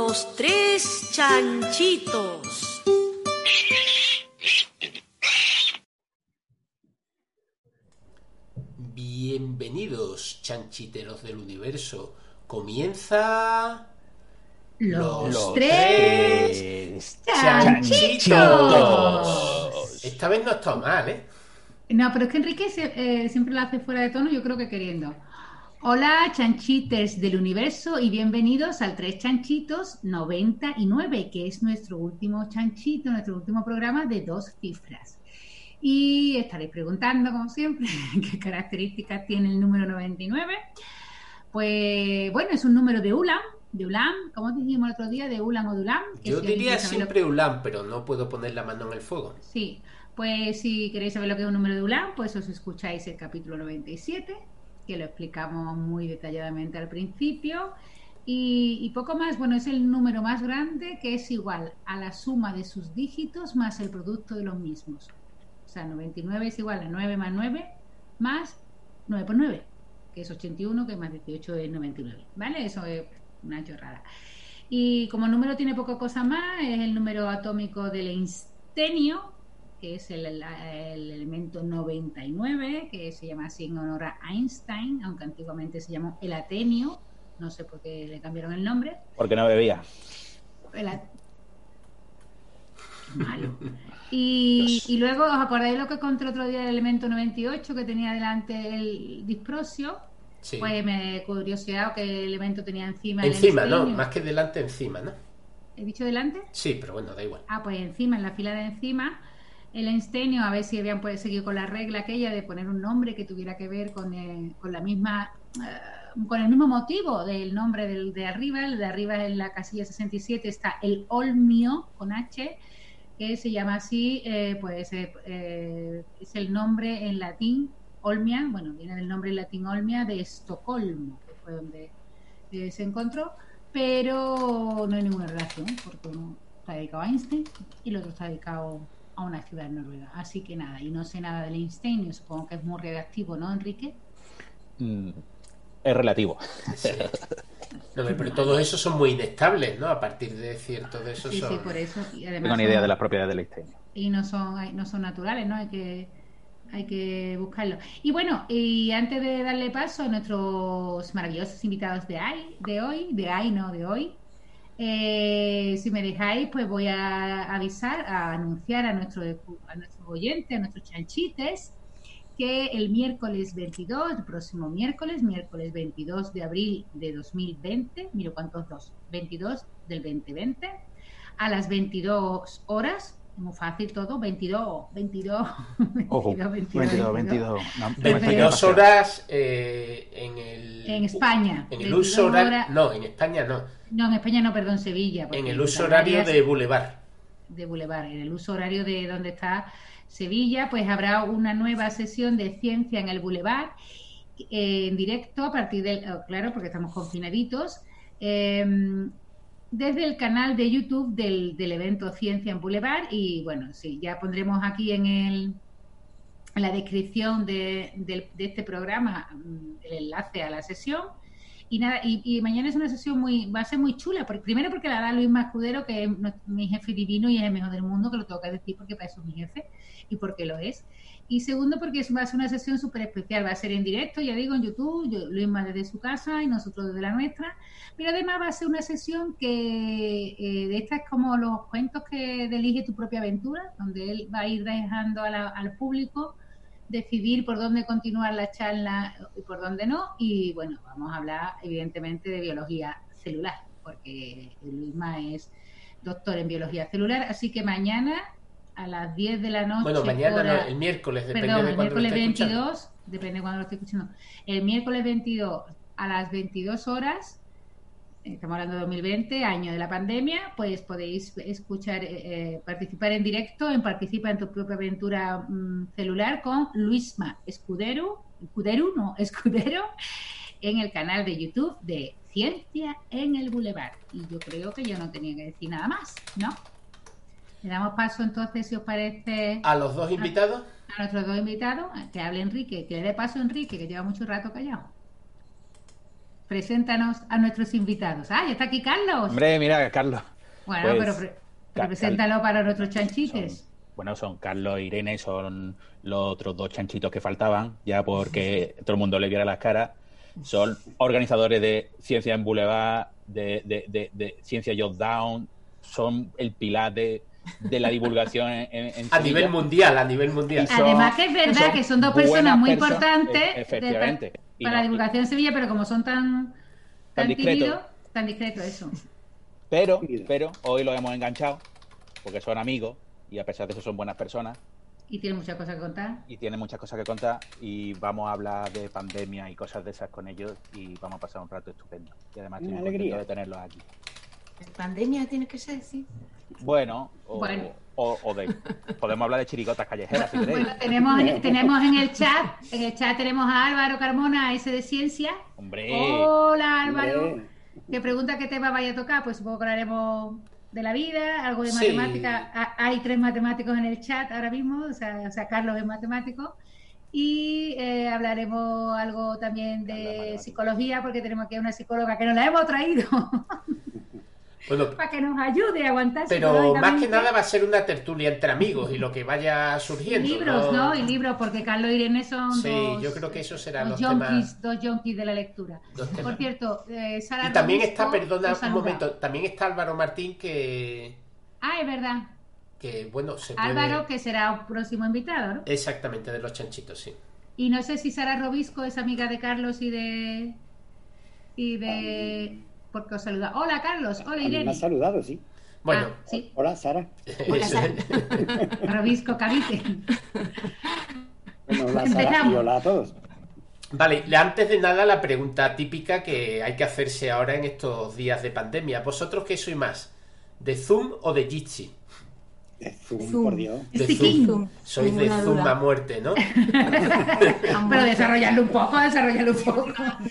Los tres chanchitos. Bienvenidos, chanchiteros del universo. Comienza. Los, tres chanchitos. Esta vez no está mal, ¿eh? No, pero es que Enrique se- eh, siempre lo hace fuera de tono, yo creo que queriendo. Hola, chanchites del universo y bienvenidos al Tres Chanchitos 99, que es nuestro último chanchito, nuestro último programa de dos cifras. Y estaréis preguntando, como siempre, qué características tiene el número 99. Pues bueno, es un número de Ulam, de Ulam, como dijimos el otro día, de Ulam o de Ulam. que Yo si diría lo siempre Ulan, pero no puedo poner la mano en el fuego. Sí, pues si queréis saber lo que es un número de Ulam, pues os escucháis el capítulo 97, que lo explicamos muy detalladamente al principio. Y, poco más, bueno, es el número más grande que es igual a la suma de sus dígitos más el producto de los mismos. O sea, 99 es igual a 9 más 9 más 9 por 9, que es 81, que más 18 es 99. ¿Vale? Eso es una chorrada. Y como número tiene poca cosa más, es el número atómico del instenio, que es el, el- el elemento 99, que se llama así en honor a Einstein, aunque antiguamente se llamó el atenio, no sé por qué le cambiaron el nombre. Porque no bebía. El a- Malo. Y, y luego, ¿os acordáis lo que conté otro día del elemento 98 que tenía delante el disprosio? Sí. Pues me he curioseado que el elemento tenía encima el encima, no, más que delante, encima, ¿no? ¿He dicho delante? Sí, pero bueno, da igual. Ah, pues encima, en la fila de encima, el einsteinio, a ver si habían pues, seguido con la regla aquella de poner un nombre que tuviera que ver con, eh, con la misma, eh, con el mismo motivo del nombre del de arriba. El de arriba en la casilla 67 está el olmio con H, que se llama así, eh, pues eh, es el nombre en latín, olmia, bueno, viene del nombre en latín olmia de Estocolmo, que fue donde se encontró, pero no hay ninguna relación, porque uno está dedicado a Einstein y el otro está dedicado a una ciudad en Noruega. Así que nada, y no sé nada del Einstein, yo supongo que es muy reactivo, ¿no, Enrique? Mm, es relativo. Sí. No, pero todos esos son muy inestables, ¿no? A partir de cierto de esos Sí, son... sí, por eso. Y además Tengo ni idea son- de las propiedades del ingenio. y no son hay- no son naturales, ¿no? Hay que hay que buscarlo. Y bueno, y antes de darle paso a nuestros maravillosos invitados de hoy, de hoy, de hoy, no de hoy, eh, si me dejáis, pues voy a avisar, a anunciar a nuestro a nuestros oyentes, a nuestros chanchites, que el miércoles 22, el próximo miércoles, miércoles 22 de abril de 2020, miro cuántos dos, 22 del 2020, a las 22 horas, muy fácil todo, 22, 22, 22, Ojo, 22, 22. No, no me estoy 22 demasiado. horas eh, en el... En España. En el 22 uso horario... horas- No, en España no. No, en España no, perdón, Sevilla. En el uso horario de Boulevard. de Boulevard, en el uso horario de donde está Sevilla, pues habrá una nueva sesión de ciencia en el Boulevard eh, en directo a partir del, oh, claro, porque estamos confinaditos, eh, desde el canal de YouTube del, del evento Ciencia en Boulevard y bueno, sí, ya pondremos aquí en el en la descripción de, del- de este programa mm, el enlace a la sesión y nada, y, y mañana es una sesión muy, va a ser muy chula, porque, primero porque la da Luis Mascudero, que es mi jefe divino y es el mejor del mundo, que lo tengo que decir porque para eso es mi jefe y porque lo es. Y segundo porque va a ser una sesión súper especial, va a ser en directo, ya digo, en YouTube, yo, Luis más desde su casa y nosotros desde la nuestra, pero además va a ser una sesión que eh, de estas como los cuentos que Elige tu propia aventura, donde él va a ir dejando a la- al público decidir por dónde continuar la charla y por dónde no. Y bueno, vamos a hablar evidentemente de biología celular, porque Luisma es doctor en biología celular. Así que mañana a las 10 de la noche. Bueno, mañana no, el miércoles, depende Perdón, de el cuándo lo miércoles escuchando. 22, depende de cuándo lo esté escuchando. El miércoles 22 a las 22 horas, estamos hablando de 2020, año de la pandemia, pues podéis escuchar, eh, eh, participar en directo en Participa en tu propia aventura mm, celular con Luisma Escudero, Escudero, no, Escudero, en el canal de YouTube de Ciencia en el Boulevard. Y yo creo que yo no tenía que decir nada más, ¿no? Le damos paso entonces, si os parece A los dos invitados, a nuestros dos invitados, que hable Enrique, que le dé paso a Enrique, que lleva mucho rato callado. Preséntanos a nuestros invitados. ¡Ah, ya está aquí Carlos! Hombre, mira, Carlos. bueno, pues, pero, pre- pero Cal- preséntalo para nuestros Son- chanchites. bueno, son Carlos e Irene, son los otros dos chanchitos que faltaban, ya porque todo el mundo le viera las caras. Son organizadores de Ciencia en Boulevard, de, de, de, de Ciencia Down, son el pilar de, de la divulgación en, en- a nivel mundial, a nivel mundial. Además que es verdad que son dos personas muy importantes e- de- para no- la divulgación en Sevilla, pero como son tan, tan, Tan discretos. tímidos, tan discretos, eso. Pero, pero hoy los hemos enganchado porque son amigos y a pesar de eso son buenas personas Y tiene muchas cosas que contar. y tienen muchas cosas que contar y vamos a hablar de pandemia y cosas de esas con ellos y vamos a pasar un rato estupendo. Y además estoy Una muy alegría. de tenerlos aquí. Pandemia tiene que ser, sí. Bueno, o, Bueno. o- o de, podemos hablar de chirigotas callejeras si queréis. Bueno, tenemos, en- tenemos en el chat, en el chat tenemos a Álvaro Carmona, ese de Ciencia. Hombre, Hola Álvaro. Hombre. que pregunta qué tema vaya a tocar, pues supongo que hablaremos de la vida, algo de Sí. matemática. Ha- Hay tres matemáticos en el chat ahora mismo, o sea, o sea, Carlos es matemático. Y eh, hablaremos algo también de psicología, porque tenemos aquí a una psicóloga que nos la hemos traído Bueno, para que nos ayude a aguantar pero más que nada va a ser una tertulia entre amigos y lo que vaya Y surgiendo. libros, ¿no? Y libros, porque Carlos y Irene son Sí, dos, yo creo que esos serán dos los temas. dos yonkis de la lectura. Por cierto, eh, Sara Y también está, perdona un momento, también está Álvaro Martín que, Ah, es verdad. que bueno, se puede... Álvaro, que será un próximo invitado, ¿no? Exactamente, de los chanchitos, sí. Y no sé si Sara Robisco es amiga de Carlos y de. y de. Porque os saluda. Hola Carlos, hola A mí me Irene. ha saludado, sí. Bueno, Ah, sí, Hola, Sara. Hola, eso- Sara. Robisco Cavite. Bueno, hola, Sara. Empezamos. Y hola a todos. Vale, le- antes de nada la pregunta típica que hay que hacerse ahora en estos días de pandemia. ¿Vosotros qué sois más? ¿De Zoom o de Jitsi? De Zoom, Zoom. por Dios. De Zoom. Zoom, Sois de Zoom duda. a muerte, ¿no? Pero desarrollarlo un poco, desarrollarlo un poco.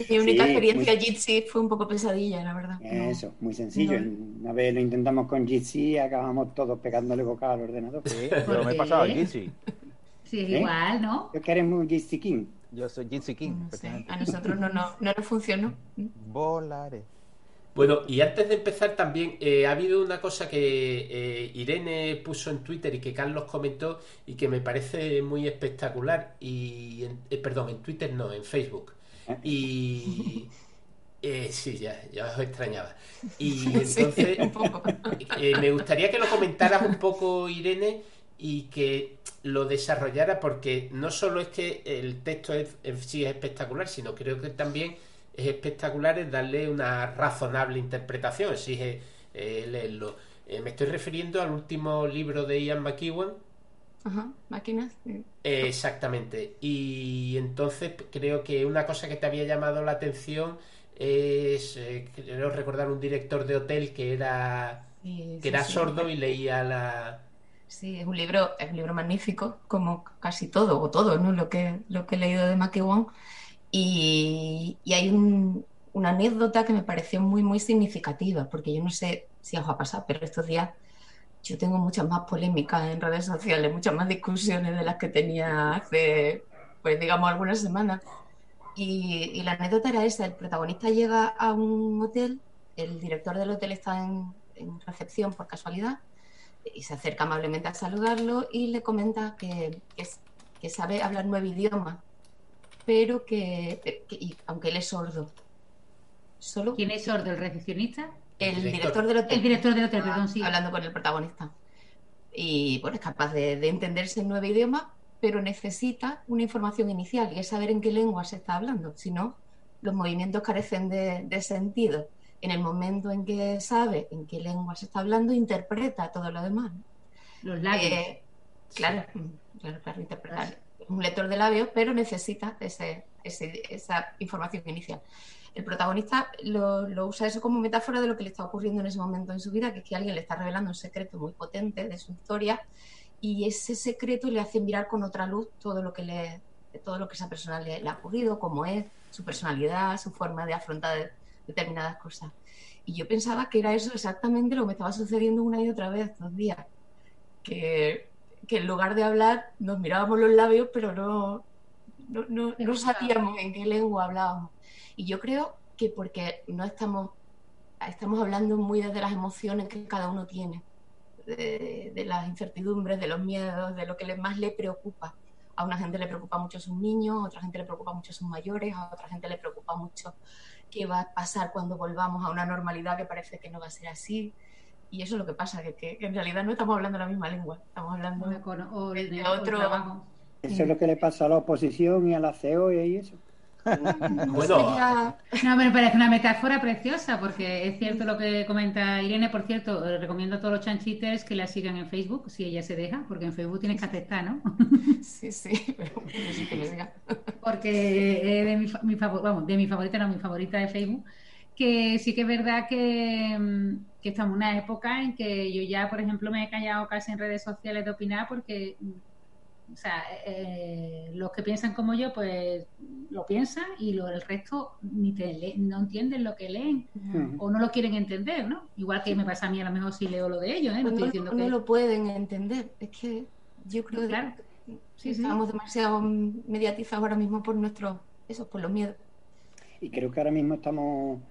Mi única Sí, experiencia muy- Jitsi fue un poco pesadilla, la verdad. No. Eso, muy sencillo. No. Una vez lo intentamos con Jitsi y acabamos todos pegándole boca al ordenador. Sí, ¿Por yo me he pasado al Jitsi. Sí, ¿Eh? igual, ¿no? Yo que eres muy Jitsi King. Yo soy Jitsi King. No sé. A nosotros no, no, no nos funcionó. Volaré. Bueno, y antes de empezar también, eh, ha habido una cosa que eh, Irene puso en Twitter y que Carlos comentó y que me parece muy espectacular. Y, en- eh, perdón, en Twitter no, en Facebook. Y... eh, sí, ya, ya os extrañaba. Y Sí, entonces... un poco. Me gustaría que lo comentaras un poco, Irene, y que lo desarrollara, porque no solo es que el texto es, en sí es espectacular, sino creo que también es espectacular es darle una razonable interpretación, exige eh, leerlo. Eh, me estoy refiriendo al último libro de Ian McEwan, Ajá, máquinas. eh, exactamente. Y entonces creo que una cosa que te había llamado la atención es, eh, creo recordar un director de hotel que era Sí, que sí, era sí. sordo y leía la... Sí, es un libro, es un libro magnífico, como casi todo, o todo, ¿no? Lo que, lo que he leído de McEwan. Y, y hay un- una anécdota que me pareció muy, muy significativa, porque yo no sé si os ha pasado, pero estos días yo tengo muchas más polémicas en redes sociales, muchas más discusiones de las que tenía hace, pues digamos, algunas semanas. Y, y la anécdota era esa, el protagonista llega a un hotel, el director del hotel está en, en recepción por casualidad, y se acerca amablemente a saludarlo y le comenta que, que, que sabe hablar nueve idiomas, pero que, que- y- aunque él es sordo. Solo ¿Quién es sordo? ¿El recepcionista? el Director. director del hotel. El director del hotel, perdón, sí. Hablando con el protagonista. Y bueno, es capaz de, de entenderse en nueve idiomas, pero necesita una información inicial y es saber en qué lengua se está hablando. Si no, los movimientos carecen de, de sentido. En el momento en que sabe en qué lengua se está hablando, interpreta todo lo demás. Los labios. Eh, Claro, claro, claro, interpretar. Un lector de labios, pero necesita ese, ese- esa información inicial. El protagonista lo, lo usa eso como metáfora de lo que le está ocurriendo en ese momento en su vida, que es que alguien le está revelando un secreto muy potente de su historia y ese secreto le hace mirar con otra luz todo lo que le todo lo que esa persona le, le ha ocurrido, cómo es, su personalidad, su forma de afrontar de- determinadas cosas. Y yo pensaba que era eso exactamente lo que me estaba sucediendo una y otra vez, dos días. Que, que en lugar de hablar nos mirábamos los labios, pero no, no, no, no sabíamos en qué lengua hablábamos. Y yo creo que porque no estamos, estamos hablando muy desde las emociones que cada uno tiene, de, de las incertidumbres, de los miedos, de lo que más le preocupa. A una gente le preocupa mucho sus niños, a otra gente le preocupa mucho sus mayores, a otra gente le preocupa mucho qué va a pasar cuando volvamos a una normalidad que parece que no va a ser así. Y eso es lo que pasa, que, en realidad no estamos hablando la misma lengua, estamos hablando O, de otro- trabajo. Eso es lo que le pasa a la oposición y a la CEO y eso. no Bueno, No, me parece una metáfora preciosa, porque es cierto lo que comenta Irene. Por cierto, eh, recomiendo a todos los chanchites que la sigan en Facebook, si ella se deja, porque en Facebook tienes que aceptar, ¿no? Sí, sí, pero sí que lo diga. porque es de mi, fa- mi favor- vamos, de mi favorita, no, mi favorita de Facebook, que sí que es verdad que, mm, que estamos en una época en que yo ya, por ejemplo, me he callado casi en redes sociales de opinar porque, mm, o sea, eh, los que piensan como yo, pues lo piensan y lo, el resto ni te le- no entienden lo que leen o no lo quieren entender, ¿no? Igual que me pasa a mí, a lo mejor si leo lo de ellos, ¿eh? No estoy no, diciendo no que... lo pueden entender. Es que yo creo Claro. que Sí, sí. estamos demasiado mediatizados ahora mismo por nuestros, eso, por los miedos. Y creo que ahora mismo estamos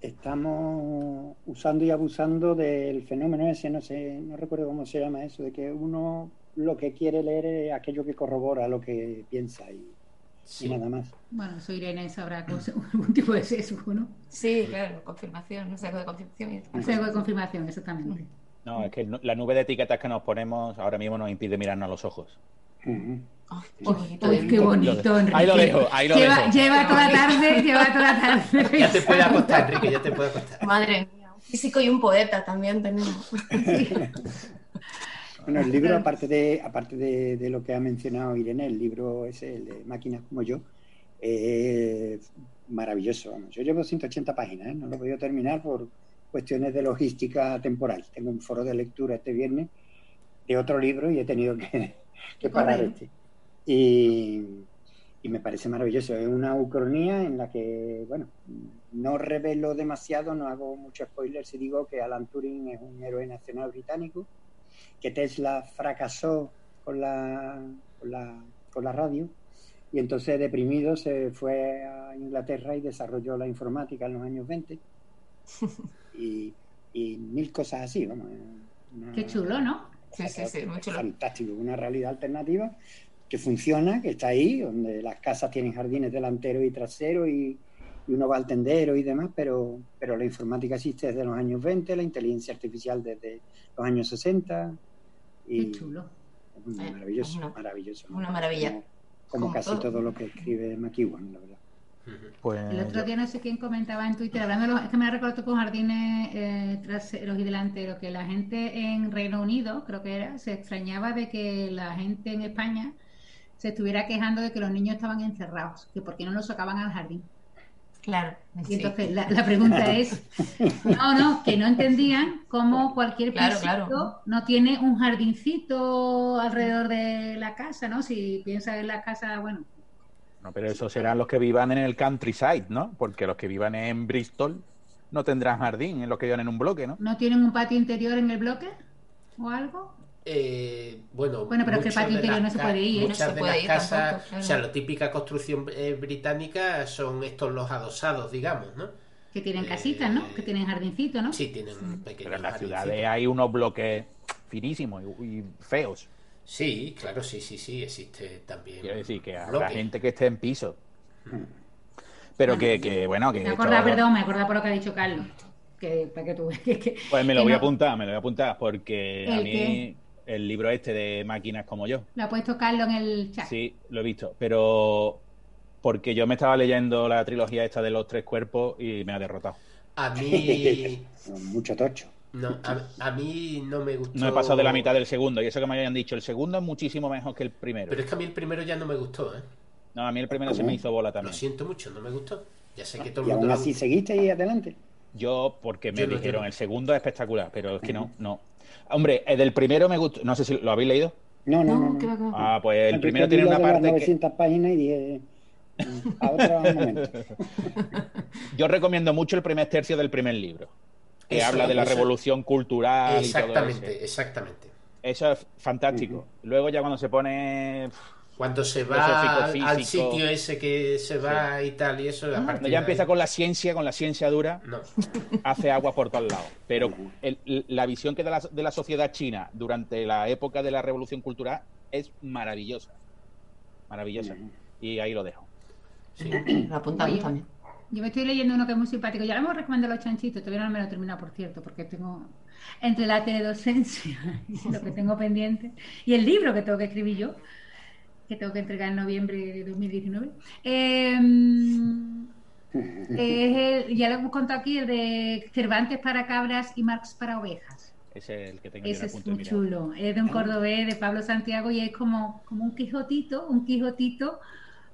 estamos usando y abusando del fenómeno ese, no sé, no recuerdo cómo se llama eso, de que uno lo que quiere leer es aquello que corrobora lo que piensa y, nada más. Bueno, soy Irene, sabrá algún tipo de sesgo, ¿no? Sí, claro, confirmación, no sé, algo de confirmación. y- Sesgo de confirmación, exactamente. No, es que la nube de etiquetas que nos ponemos ahora mismo nos impide mirarnos a los ojos. Ay, Uy, uy, ¿eh? qué bonito, Enrique. Ahí lo dejo, ahí lo lleva, dejo. Lleva toda la tarde, lleva toda la tarde. Ya te puede acostar, Enrique, ya te puede acostar. Madre mía, un físico y un poeta también tenemos. Bueno, el libro, aparte de, aparte de, de lo que ha mencionado Irene, el libro ese, el de Máquinas como yo, es maravilloso. vamos. Yo llevo 180 páginas, ¿eh? no lo he podido terminar por cuestiones de logística temporal. Tengo un foro de lectura este viernes de otro libro y he tenido que, que parar este. Y, y me parece maravilloso. Es una ucronía en la que, bueno, no revelo demasiado, no hago mucho spoiler si digo que Alan Turing es un héroe nacional británico, que Tesla fracasó con la, con la, con la radio y entonces deprimido se fue a Inglaterra y desarrolló la informática en los años 20 y, y mil cosas así, vamos. una- Qué chulo, ¿no? Sí, sí, sí, muy chulo. Fantástico, una realidad alternativa que funciona, que está ahí, donde las casas tienen jardines delanteros y traseros y, y uno va al tendero y demás, pero, pero la informática existe desde los años 20, la inteligencia artificial desde los años 60 y Qué chulo. es Eh, maravilloso, una- maravilloso. una maravilla. Como, como Como casi todo. todo. lo que escribe McEwan, la verdad. Pues El otro día no sé quién comentaba en Twitter, hablando de los, es que me ha recordado con jardines eh, traseros y delanteros, que la gente en Reino Unido, creo que era, se extrañaba de que la gente en España se estuviera quejando de que los niños estaban encerrados, que por qué no los sacaban al jardín. Claro. Y sí. entonces la, la pregunta es, no, no, que no entendían cómo cualquier Claro, pisito claro. no tiene un jardincito alrededor de la casa, ¿no? Si piensas en la casa, bueno, No, pero esos serán los que vivan en el countryside, ¿no? Porque los que vivan en Bristol no tendrán jardín, en los que vivan en un bloque, ¿no? ¿no tienen un patio interior en el bloque o algo? Eh, bueno, Bueno, pero es que patio de interior las no se puede ir, ¿eh? Muchas No se de puede las ir casas, tampoco, claro. o sea, la típica construcción eh, británica son estos los adosados, digamos, ¿no? Que tienen Eh, casitas, ¿no? Que tienen jardincito, ¿no? Sí, tienen un pequeño Pero en las ciudades hay unos bloques finísimos y, y feos. Sí, claro, sí, sí, sí, existe también. Quiero decir que habrá bloque. gente que esté en piso. Pero que, que, bueno, que... Me acordaba, esto- perdón, me acordaba por lo que ha dicho Carlos. Que, para que tú veas que, que- Pues me lo que voy a apuntar, me lo voy a apuntar, porque a ¿El mí qué? El libro este de máquinas como yo, Lo ha puesto Carlos en el chat. sí, lo he visto, pero porque yo me estaba leyendo la trilogía esta de los tres cuerpos y me ha derrotado. A mí, Mucho tocho. No, a, mí no me gustó. No he pasado de la mitad del segundo, y eso que me habían dicho, el segundo es muchísimo mejor que el primero. Pero es que a mí el primero ya no me gustó, ¿eh? No, a mí el primero se me hizo bola también. Lo siento mucho, no me gustó. Ya sé que todo el mundo. ¿Y aún así seguiste ahí adelante? Yo, porque me dijeron, el segundo es espectacular, pero es que no, no. Hombre, el del primero me gustó. No sé si lo habéis leído. No, no, no. Ah, pues el primero tiene una parte. 900 páginas y dije. Yo recomiendo mucho el primer tercio del primer libro, que habla de la revolución cultural. Exactamente, y todo eso. exactamente. Eso es fantástico. Luego ya cuando se pone cuando se va al, sitio ese que se va y tal, y eso. Cuando ya empieza con la ciencia, con la ciencia dura, hace agua por todos lados. Pero la visión que da de la sociedad china durante la época de la revolución cultural es maravillosa. Maravillosa. Y ahí lo dejo. Sí, lo apuntamos también. Yo me estoy leyendo uno que es muy simpático. Ya lo hemos recomendado los chanchitos, todavía no me lo he terminado, por cierto, porque tengo entre la teledocencia y lo que tengo pendiente y el libro que tengo que escribir yo que tengo que entregar en noviembre de 2019. Em, ya lo hemos contado aquí, el de Cervantes para cabras y Marx para ovejas. Ese es el que tengo Ese es muy chulo. Es de un cordobés, de Pablo Santiago, y es como, como un Quijotito, un Quijotito,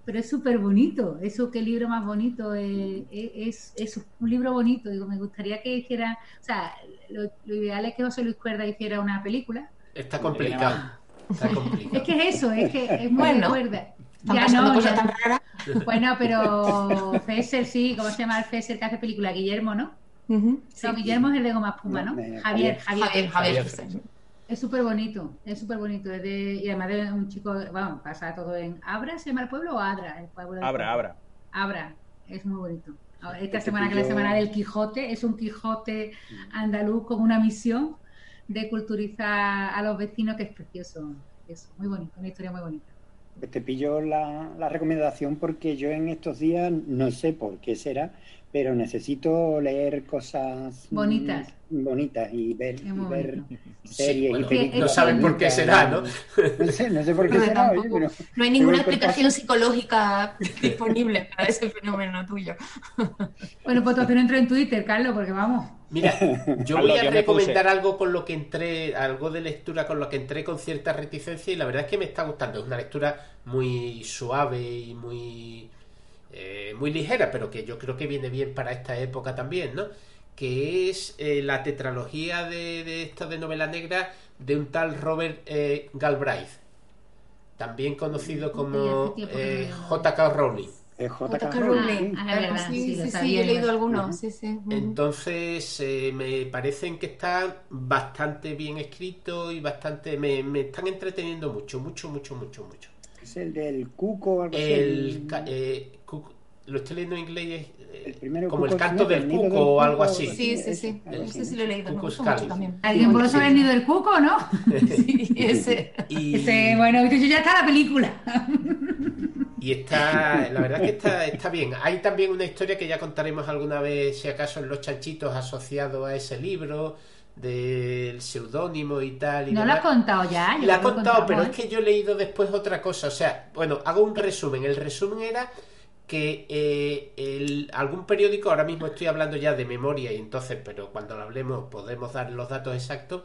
pero es súper bonito. Eso, qué libro más bonito. es, es, un libro bonito. Digo, me gustaría que hiciera. O sea, lo, lo ideal es que José Luis Cuerda hiciera una película. Está complicado. Es que es eso, es que es muy bueno, Ya no, ya... tan rara. Bueno, pero Fesser sí, ¿cómo se llama el Fesser que hace película? Guillermo, ¿no? no, Guillermo es el de Goma Puma, ¿no? Javier, Javier, Javier. Es súper bonito, es súper bonito. Es de, y además de un chico, bueno, pasa todo en Abra, ¿se llama el pueblo o Adra? El pueblo Abra, Abra. Abra, es muy bonito. Esta semana que es la semana del Quijote, es un Quijote andaluz con una misión de culturizar a los vecinos, que es precioso. Es muy bonito, una historia muy bonita. Pues te pillo la, la, recomendación porque yo en estos días, no sé por qué será, pero necesito leer cosas bonitas, bonitas y ver, series y películas. No saben por qué será, ¿no? No sé, no sé por qué será. no hay ninguna explicación psicológica disponible para ese fenómeno tuyo. Bueno, pues tú no entro en Twitter, Carlos, porque vamos. Mira, yo voy a recomendar algo con lo que entré, algo de lectura con lo que entré con cierta reticencia y la verdad es que me está gustando. Es una lectura muy suave y muy, eh, muy ligera, pero que yo creo que viene bien para esta época también, ¿no? Que es eh, la tetralogía de, de esto de novela negra de un tal Robert eh, Galbraith, también conocido como J.K. Rowling. J.K. Rowling. Ah, sí, sí, sí, he leído algunos. Sí, sí. Entonces, eh, me parecen que están bastante bien escritos y bastante. Me, me, están entreteniendo mucho, mucho, mucho, mucho, mucho. ¿Es el del Cuco o algo el, eh, lo estoy leyendo en inglés. Eh, como el canto del cuco o algo así. Sí, sí, sí. Ese sí lo he leído. Me mucho también. ¿Alguien por eso ha el nido del cuco, no? sí, ese. Y... ese. Bueno, ya está la película. Y está, la verdad es que está, está bien. Hay también una historia que ya contaremos alguna vez, si acaso, en Los Chanchitos asociado a ese libro del seudónimo y tal. Y no lo has contado ya. La he contado, pero es que yo he leído después otra cosa. O sea, bueno, hago un resumen. El resumen era que eh, algún periódico, ahora mismo estoy hablando ya de memoria y entonces, pero cuando lo hablemos podemos dar los datos exactos,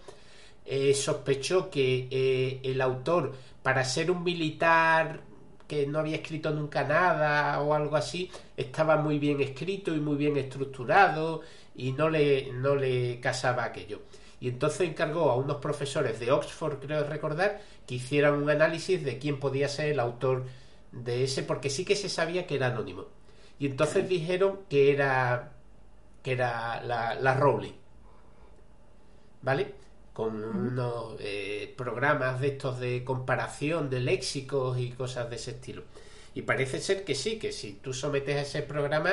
eh, sospechó que eh, el autor, para ser un militar que no había escrito nunca nada o algo así, estaba muy bien escrito y muy bien estructurado y no le, no le casaba aquello. Y entonces encargó a unos profesores de Oxford, creo recordar, que hicieran un análisis de quién podía ser el autor de ese, porque sí que se sabía que era anónimo. Y entonces dijeron que era que era la, la Rowling. ¿Vale? Con unos eh, programas de estos de comparación de léxicos y cosas de ese estilo. Y parece ser que sí, que si tú sometes a ese programa,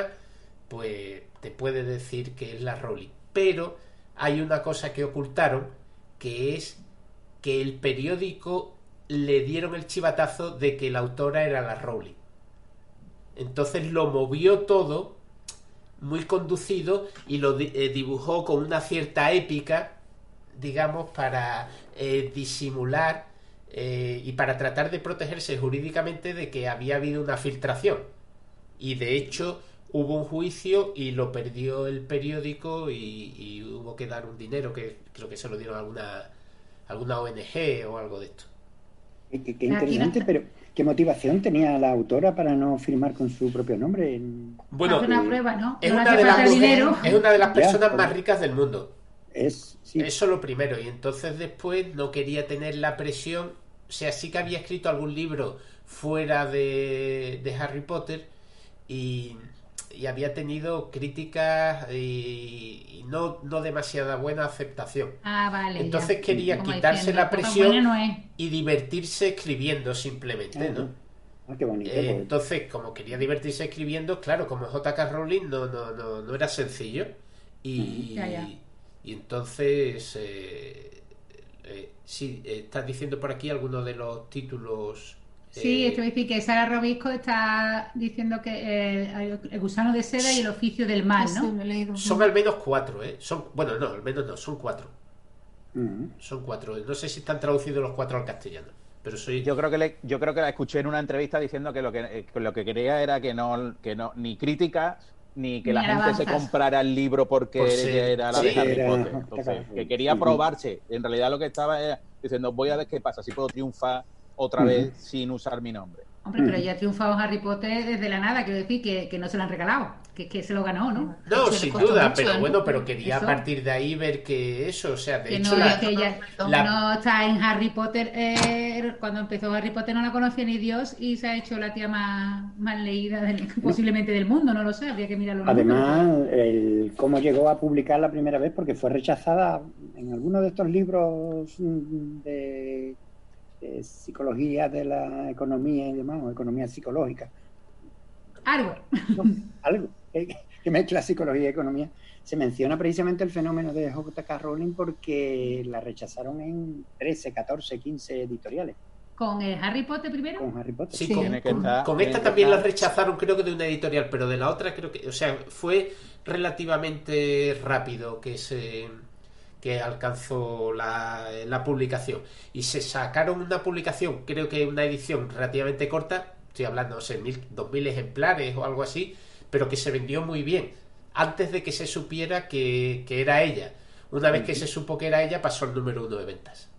pues te puede decir que es la Rowling. Pero hay una cosa que ocultaron, que es que el periódico le dieron el chivatazo de que la autora era la Rowling. Entonces lo movió todo muy conducido y lo eh, dibujó con una cierta épica digamos, para eh, disimular eh, y para tratar de protegerse jurídicamente de que había habido una filtración. Y de hecho, hubo un juicio y lo perdió el periódico y, hubo que dar un dinero que creo que se lo dieron a alguna, alguna ONG o algo de esto. Qué, interesante, pero ¿qué motivación tenía la autora para no firmar con su propio nombre? Bueno, una prueba, ¿no? Es, una, de las, es una de las personas más ricas del mundo. Es, Eso lo primero. Y entonces después no quería tener la presión. O sea, sí que había escrito algún libro fuera de, de Harry Potter y y había tenido críticas y, no, no demasiada buena aceptación. Ah, vale. Entonces quería quitarse la presión y divertirse escribiendo simplemente, ¿no? Ah, qué bonito. Eh, pues. entonces, como quería divertirse escribiendo, claro, como J.K. Rowling no, no, no, no era sencillo. Y, y entonces, eh, eh, sí, estás diciendo por aquí algunos de los títulos Sí, esto es decir que Sara Robisco está diciendo que eh, el gusano de seda y el oficio del mal, ¿no? Son al menos cuatro, ¿eh? Son, bueno, no, al menos no, son cuatro. Mm. Son cuatro. No sé si están traducidos los cuatro al castellano. Pero soy... Yo creo que le, yo creo que la escuché en una entrevista diciendo que lo que, eh, lo que quería era que no, que no, ni crítica ni que la gente se comprara el libro porque era la de Harry Potter. que quería probarse. En realidad lo que estaba diciendo, voy a ver qué pasa, si puedo triunfar otra vez sin usar mi nombre. Hombre, pero ya ha triunfado Harry Potter desde la nada, quiero decir que, que no se lo han regalado, que, que se lo ganó, ¿no? No, sin duda, pero bueno, pero quería a partir de ahí ver que eso, o sea, de hecho... No, la, que ella no está en Harry Potter, eh, cuando empezó Harry Potter no la conocía ni Dios y se ha hecho la tía más, más leída posiblemente del mundo, no lo sé, habría que mirarlo. Además, el, cómo llegó a publicar la primera vez, porque fue rechazada en alguno de estos libros de psicología de la economía y demás, o economía psicológica. Algo. algo que, mezcla psicología y economía. Se menciona precisamente el fenómeno de J.K. Rowling porque la rechazaron en 13, 14, 15 editoriales. ¿Con el Harry Potter primero? Con Harry Potter. Sí, con, esta también la rechazaron, creo que de una editorial, pero de la otra creo que, o sea, fue relativamente rápido que se que alcanzó la, la, publicación. Y se sacaron una publicación, creo que una edición relativamente corta, estoy hablando, no sé, mil, dos mil ejemplares o algo así, pero que se vendió muy bien, antes de que se supiera que, era ella. Una vez que se supo que era ella, pasó el número uno de ventas.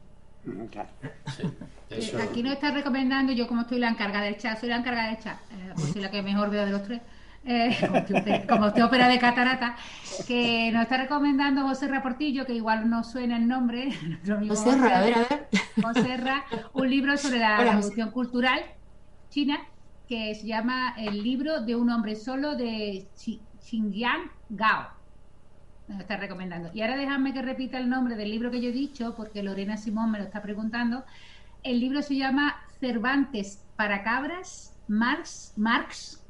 Mm, eh, aquí nos está recomendando, yo como estoy la encargada del chat, soy la encargada del chat, eh, pues soy la que mejor veo de los tres. Eh, como, usted, opera de catarata, que nos está recomendando José Raportillo, que igual no suena el nombre, José, a ver, a ver. José un libro sobre la revolución cultural china, que se llama El libro de un hombre solo de Xinjiang Gao. Nos está recomendando. Y ahora déjame que repita el nombre del libro que yo he dicho, porque Lorena Simón me lo está preguntando. El libro se llama Cervantes para cabras, Marx, Marx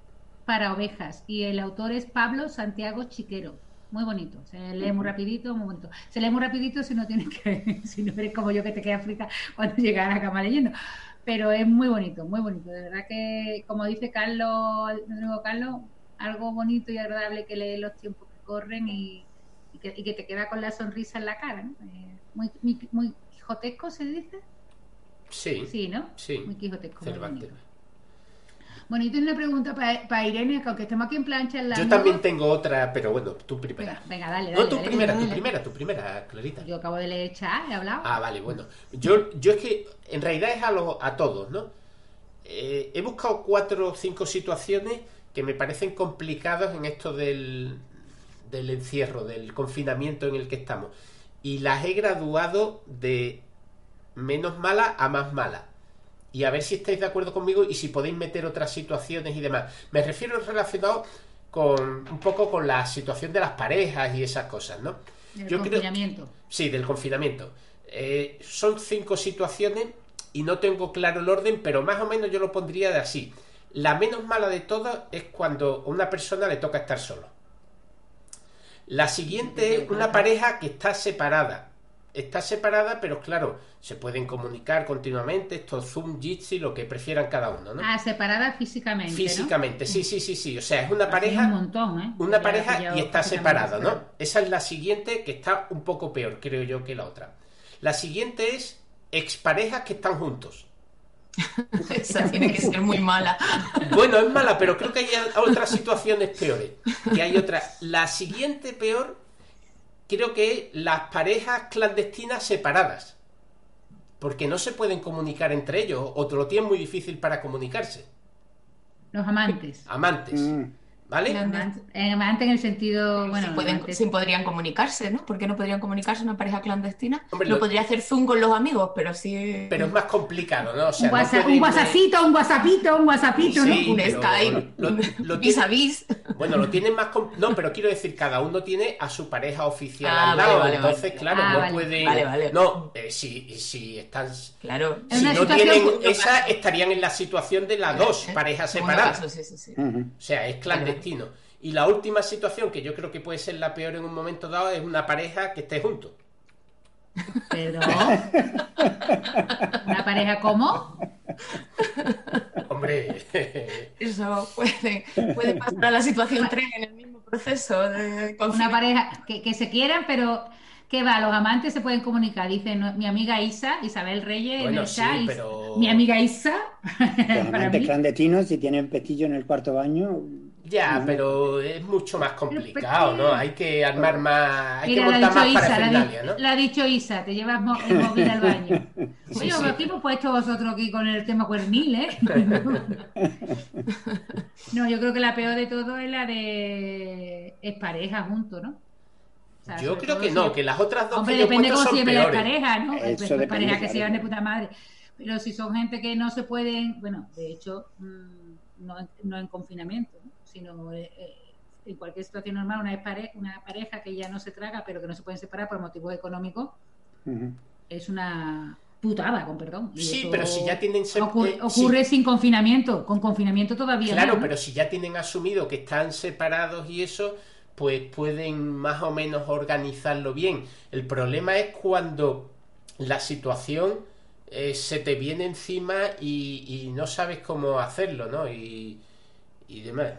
para ovejas y el autor es Pablo Santiago Chiquero. Muy bonito, se lee muy rapidito, muy bonito. Se lee muy rapidito si no tienes que, si no eres como yo que te queda frita cuando llegas a la cama leyendo. Pero es muy bonito, muy bonito. De verdad que, como dice Carlos, nuevo Carlos, algo bonito y agradable que lee los tiempos que corren y, que, te queda con la sonrisa en la cara. Eh, muy, muy, quijotesco se dice. Sí. Sí, ¿no? Sí. Muy quijotesco. Bueno, yo tengo una pregunta para Irene, que aunque estemos aquí en plancha. yo también tengo otra, pero bueno, tú primera. Venga, dale, dale. No, tú primera, tú primera, tú primera, Clarita. Yo acabo de leer chat, he hablado. Ah, vale, bueno. Yo, yo es que en realidad es a, a todos, ¿no? Eh, he buscado cuatro o cinco situaciones que me parecen complicadas en esto del, del encierro, del confinamiento en el que estamos. Y las he graduado de menos mala a más mala y a ver si estáis de acuerdo conmigo y si podéis meter otras situaciones y demás. Me refiero relacionado con un poco con la situación de las parejas y esas cosas, ¿no? Del confinamiento. sí, del confinamiento. Eh, son cinco situaciones y no tengo claro el orden, pero más o menos yo lo pondría de así. La menos mala de todas es cuando a una persona le toca estar solo. La siguiente es una pareja que está separada está separada, pero claro, se pueden comunicar continuamente, esto Zoom, Jitsi, lo que prefieran cada uno, ¿no? Ah, separada físicamente. Físicamente, sí, sí, sí, sí. O sea, es una pareja. Un montón, ¿eh? Una pareja y está separada, ¿no? Esa es la siguiente que está un poco peor, creo yo, que la otra. La siguiente es exparejas que están juntos. Esa tiene que ser muy mala. Bueno, es mala, pero creo que hay otras situaciones peores. Que hay otra. La siguiente peor, creo que las parejas clandestinas separadas. Porque no se pueden comunicar entre ellos, o te lo tienen muy difícil para comunicarse. Los amantes. Amantes. Mm. ¿Vale? Amante, eh, en el sentido, bueno, sí, pueden, sí podrían comunicarse, ¿no? ¿Por qué no podrían comunicarse una pareja clandestina? Hombre, no lo- podría hacer Zoom con los amigos, pero sí. Pero es más complicado, ¿no? O sea, un, no WhatsApp, un WhatsAppito, un WhatsAppito, un WhatsAppito, Sí, un Skype, lo- un lo vis tiene- a vis. Bueno, lo tienen más... com- No, pero quiero decir, cada uno tiene a su pareja oficial Ah, al lado. vale, entonces, vale. claro, Ah, no vale. pueden... Vale, vale. No, eh, si, si están... Claro. Si no situación tienen esa, estarían en la situación de las dos parejas separadas. caso, sí, sí. O sea, es clandestino. Y la última situación, que yo creo que puede ser la peor en un momento dado, es una pareja que esté juntos. Pero, ¿una pareja cómo? Hombre, Eso puede, puede pasar a la situación 3 en el mismo proceso de Una pareja que, que se quieran, pero que va, los amantes se pueden comunicar. Dice no, mi amiga Isa, Isabel Reyes, en Bueno, el sí, chat, Is- pero- mi amiga Isa, Los amantes mí. clandestinos, si tienen pestillo en el cuarto baño, ya, pero es mucho más complicado, ¿no? Hay que armar más... Hay Mira, que montar más Isa, la, ¿no? la ha dicho Isa, te llevas mo- el móvil al baño. Sí, Oye, sí. aquí hemos puesto vosotros aquí con el tema cuernil, ¿eh? no, yo creo que la peor de todo es la de es pareja junto, ¿no? O sea, Yo creo que si- no, que las otras dos Hombre, que depende cómo se son lleve la peores. pareja, ¿no? Eso Pues, pareja que se llevan de puta madre. Pero si son gente que no se pueden, bueno, de hecho, mm, no, en- no en confinamiento. Sino eh, eh, en cualquier situación normal, una, pare- una pareja que ya no se traga, pero que no se pueden separar por motivos económicos, es una putada, con perdón. Y Sí, pero si ya tienen... ocurre, eh, ocurre sí. sin confinamiento, con confinamiento todavía Claro, no, ¿no? pero si ya tienen asumido que están separados y eso, pues pueden más o menos organizarlo bien. El problema es cuando la situación eh, se te viene encima y, y no sabes cómo hacerlo, ¿no? Y, y demás.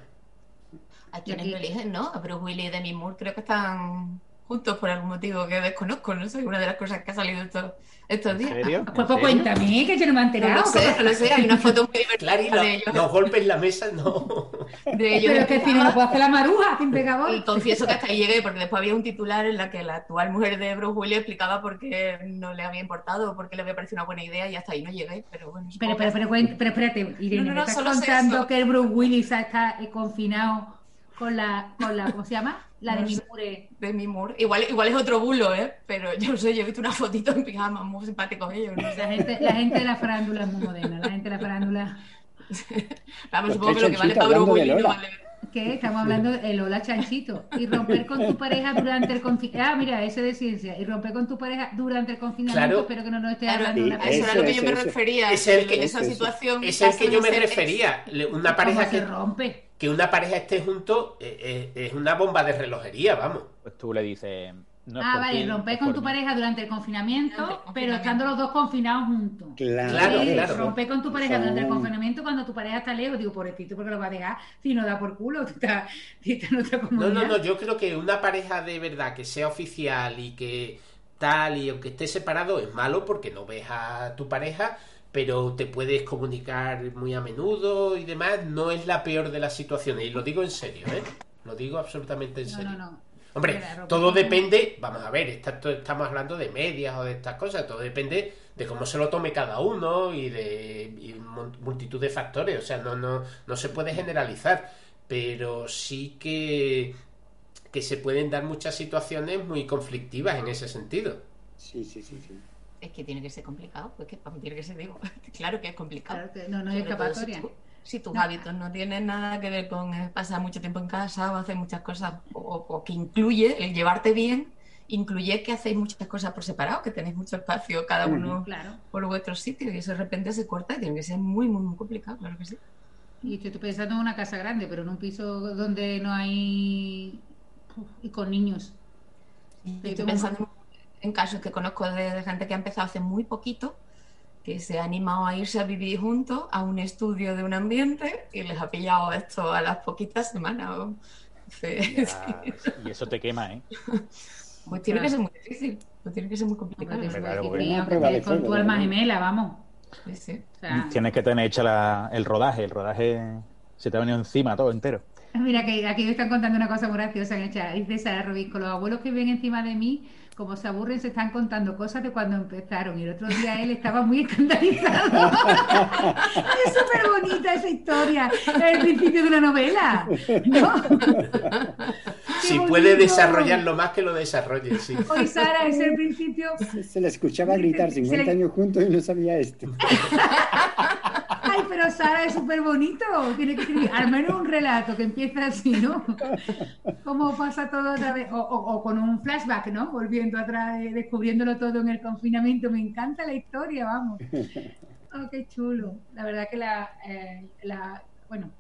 Hay quienes lo eligen, ¿no? A Bruce Willis y Demi Moore creo que están juntos por algún motivo que desconozco, no sé, una de las cosas que ha salido estos, estos ¿En días. serio? ¿En Pues, pues serio? cuéntame, que yo no me he No enterado. lo sé, no lo sé, hay una foto muy Claro, y divertida de lo- ellos. los golpes en la mesa, no. De ellos Pero es que si no, no puedo hacer la maruja sin pegar Y confieso que hasta ahí llegué, porque después había un titular en la que la actual mujer de Bruce Willis explicaba por qué no le había importado, por qué le había parecido una buena idea, y hasta ahí no llegué. Pero bueno, Pero, pero, pero, pero espérate, Irene, No, no, ¿me no, estás contando que el Bruce Willis está eh, confinado con la, con la, ¿cómo se llama? La de No mi sé. mure. Demi Moore. Igual, igual es otro bulo, ¿eh? Pero yo no sé, yo he visto una fotito en pijama muy simpáticos ellos. No sé. La gente, la gente de la farándula es muy moderna, la gente de la farándula. Vamos, supongo que lo que vale para de Willis no vale. ¿Qué? Estamos hablando de el hola chanchito. Y romper con tu pareja durante el confinamiento. Ah, mira, ese de ciencia. Y romper con tu pareja durante el confinamiento. Claro. Espero que no nos esté Claro, hablando Sí, una a eso era lo que yo me eso, eso. refería. Es el que que- esa eso, eso. situación. Es el que yo de me refería. Una ¿Cómo pareja que, rompe? que una pareja esté junto eh, eh, es una bomba de relojería, vamos. Pues tú le dices. No Ah, vale, romper con tu mí. pareja durante el confinamiento, Durante el pero estando los dos confinados juntos. Claro, Claro. Romper con tu pareja durante el confinamiento cuando tu pareja está lejos. Digo, pobrecito, porque lo va a dejar si no da por culo. Tú estás, tú estás en otra No, comunidad. no, no, yo creo que una pareja de verdad que sea oficial y que tal y aunque esté separado es malo porque no ves a tu pareja, pero te puedes comunicar muy a menudo y demás, no es la peor de las situaciones y lo digo en serio, ¿eh? Lo digo absolutamente en No, serio. no, no. Hombre, todo depende, vamos a ver, está- estamos hablando de medias o de estas cosas, todo depende de cómo se lo tome cada uno y de y multitud de factores, o sea, no, no, no se puede generalizar, pero sí que, que se pueden dar muchas situaciones muy conflictivas en ese sentido. Sí, sí, sí, sí. Es que tiene que ser complicado, pues que para mí tiene que ser, digo, claro que es complicado. Claro que no, no hay todo escapatoria. Si, tus No. hábitos no tienen nada que ver con eh, pasar mucho tiempo en casa o hacer muchas cosas, o, o que incluye el llevarte bien, incluye que hacéis muchas cosas por separado, que tenéis mucho espacio cada uno Claro. por vuestros sitios y eso de repente se corta y tiene que ser muy, muy, muy complicado, claro que sí. Y estoy pensando en una casa grande, pero en un piso donde no hay. Uf, y con niños. Estoy pensando en casos que conozco de, de gente que ha empezado hace muy poquito, que se ha animado a irse a vivir juntos a un estudio de un ambiente y les ha pillado esto a las poquitas semanas. o- Sí, y eso te quema, ¿eh? Pues tiene que ser muy difícil, pues tiene que ser muy complicado. Claro, porque- con tu alma ¿no? gemela, vamos. Tienes que tener hecha el rodaje, el rodaje se te ha venido encima todo entero. Mira, que aquí me están contando una cosa muy graciosa. Dice Sara Robisco, los abuelos que ven encima de mí, como se aburren, se están contando cosas de cuando empezaron. Y el otro día él estaba muy escandalizado. es súper bonita esa historia. Es el principio de una novela. Si puede desarrollarlo más que lo desarrolle, sí. Hoy Sara es el principio. Se, le escuchaba gritar 50 años juntos y no sabía esto. Pero Sara es súper bonito. Tiene que escribir al menos un relato que empieza así, ¿no? Cómo pasa todo otra vez. O, con un flashback, ¿no? Volviendo atrás, eh, descubriéndolo todo en el confinamiento. Me encanta la historia, vamos. Oh, qué chulo. La verdad que la, eh, la bueno,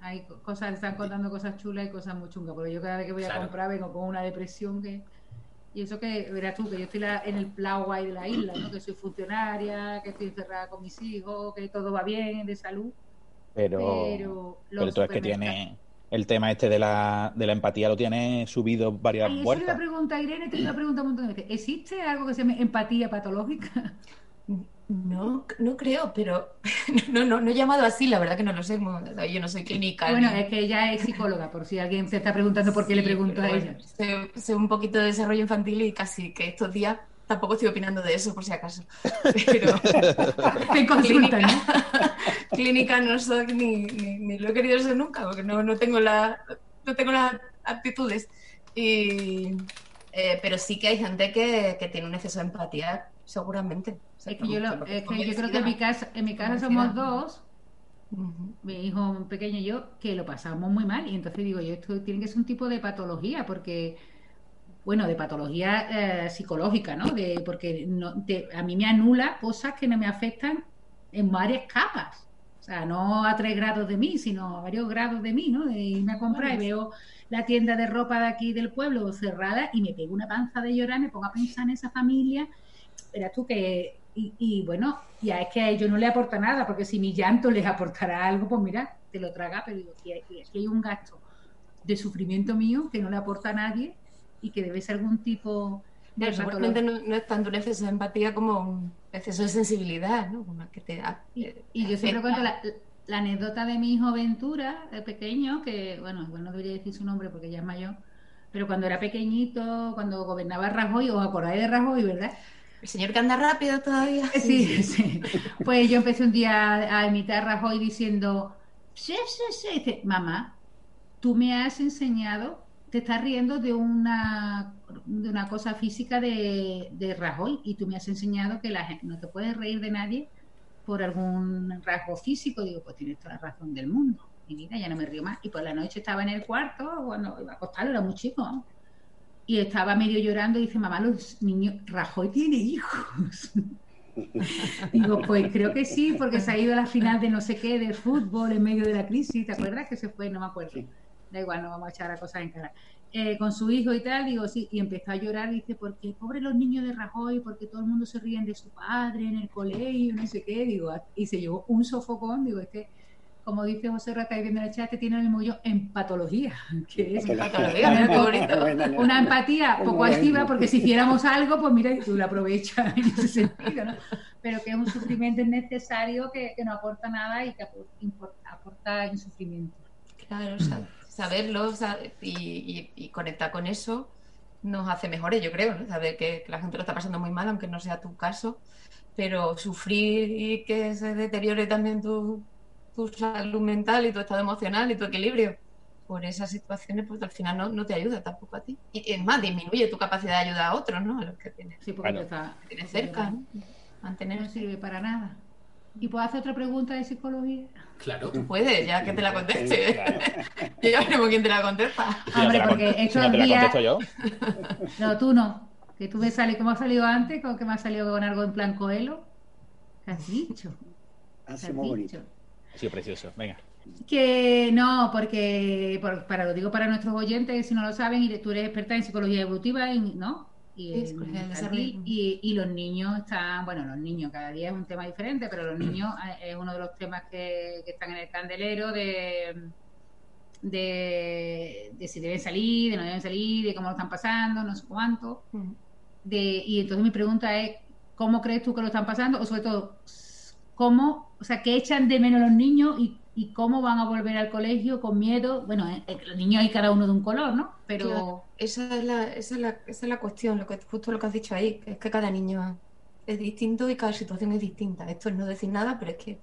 hay cosas, están contando cosas chulas y cosas muy chungas, porque yo cada vez que voy a comprar vengo con una depresión que y eso que, verás tú, que yo estoy en el plau guay de la isla, ¿no? Que soy funcionaria, que estoy encerrada con mis hijos, que todo va bien, de salud. Pero, pero, tú es que tiene el tema este de la, de la empatía lo tiene subido varias Ay, vueltas. Esa pregunta, Irene, te una pregunta un montón de veces. ¿Existe algo que se llama empatía patológica? No, no creo, pero no, no, no he llamado así, la verdad que no lo sé. Yo no soy clínica. Bueno, es que ella es psicóloga, por si alguien se está preguntando por qué le pregunto a ella. Sé, un poquito de desarrollo infantil y casi que estos días tampoco estoy opinando de eso, por si acaso. Pero. Te consulta, clínica, ¿no? clínica no soy ni, lo he querido ser nunca, porque no, no, tengo, la, no tengo las aptitudes. Y, eh, pero sí que hay gente que, que tiene un exceso de empatía, seguramente. Es que, yo, creo que en mi casa, en mi casa somos dos, mi hijo pequeño y yo, que lo pasamos muy mal. Y entonces digo yo, esto tiene que ser un tipo de patología, porque, bueno, de patología eh, psicológica, ¿no? De, porque no, a mí me anula cosas que no me afectan en varias capas. O sea, no a tres grados de mí, sino a varios grados de mí, ¿no? De irme a comprar y veo la tienda de ropa de aquí del pueblo cerrada y me pego una panza de llorar, me pongo a pensar en esa familia. Verás tú que y, bueno, ya es que a ellos no le aporta nada, porque si mi llanto les aportará algo, pues mira, te lo traga, pero digo, que hay, un gasto de sufrimiento mío que no le aporta a nadie y que debe ser algún tipo de... seguramente no, es tanto un exceso de empatía como un exceso de sensibilidad, ¿no? que te y, yo siempre cuento la, anécdota de mi hijo Ventura, de pequeño, que, bueno, igual no debería decir su nombre porque ya es mayor, pero cuando era pequeñito, cuando gobernaba Rajoy, os acordáis de Rajoy, ¿verdad? El señor que anda rápido todavía. Sí, sí. Pues yo empecé un día a imitar a Rajoy diciendo, sí, sí, sí. Dice, mamá, tú me has enseñado, te estás riendo de una, de una cosa física de, de Rajoy y tú me has enseñado que la gente no te puedes reír de nadie por algún rasgo físico. Digo, pues tienes toda la razón del mundo. Y mira, ya no me río más. Y por la noche estaba en el cuarto, cuando iba a acostarlo, era muy chico y estaba medio llorando y dice, mamá, los niños, Rajoy tiene hijos. Digo, pues creo que sí, porque se ha ido a la final de no sé qué, de fútbol en medio de la crisis, ¿te acuerdas que se fue? No me acuerdo. Da igual, no vamos a echar a cosas en cara. Eh, con su hijo y tal, digo, sí, y empezó a llorar, dice, porque pobre los niños de Rajoy, porque todo el mundo se ríen de su padre en el colegio, no sé qué, digo, y se llevó un sofocón, digo, este como dice José Rata viendo en el chat, que tiene el yo en patología, que es una empatía poco activa, porque si hiciéramos algo, pues mira, tú la aprovechas en ese sentido, ¿no? Pero que es un sufrimiento innecesario que, no aporta nada y que aporta, en sufrimiento. Claro, saberlo y, conectar con eso nos hace mejores, yo creo, saber que, que la gente lo está pasando muy mal, aunque no sea tu caso, pero sufrir y que se deteriore también tu, tu salud mental y tu estado emocional y tu equilibrio por esas situaciones, pues al final no, no te ayuda tampoco a ti. Y es más, disminuye tu capacidad de ayudar a otros, ¿no? A los que tienes, sí, porque está, cerca, ¿no? Mantener... No sirve para nada. ¿Y puedo hacer otra pregunta de psicología? Claro. Tú puedes, ya que te la conteste. yo ya veremos quién te la contesta. Hombre, porque estos si días... yo. No, tú no. Que tú me sales, ¿cómo has salido antes? ¿Cómo que me has salido con algo en plan coelho? ¿Qué has dicho? Hace muy bonito. Ha sido precioso, venga. Que no, porque para lo digo para nuestros oyentes, si no lo saben, y tú eres experta en psicología evolutiva, ¿no? Y, y, los niños están, bueno, los niños, cada día es un tema diferente, pero los niños eh, es uno de los temas que, están en el candelero de, de, si deben salir, de no deben salir, de cómo lo están pasando, no sé cuánto. De, y entonces mi pregunta es, ¿cómo crees tú que lo están pasando? O sobre todo, cómo, o sea, que echan de menos los niños y, y cómo van a volver al colegio con miedo. Bueno, eh, eh, los niños hay cada uno de un color, ¿no? Pero esa es la, esa es la, esa es la cuestión, lo que, justo lo que has dicho ahí, es que cada niño es distinto y cada situación es distinta. Esto es no decir nada, pero es que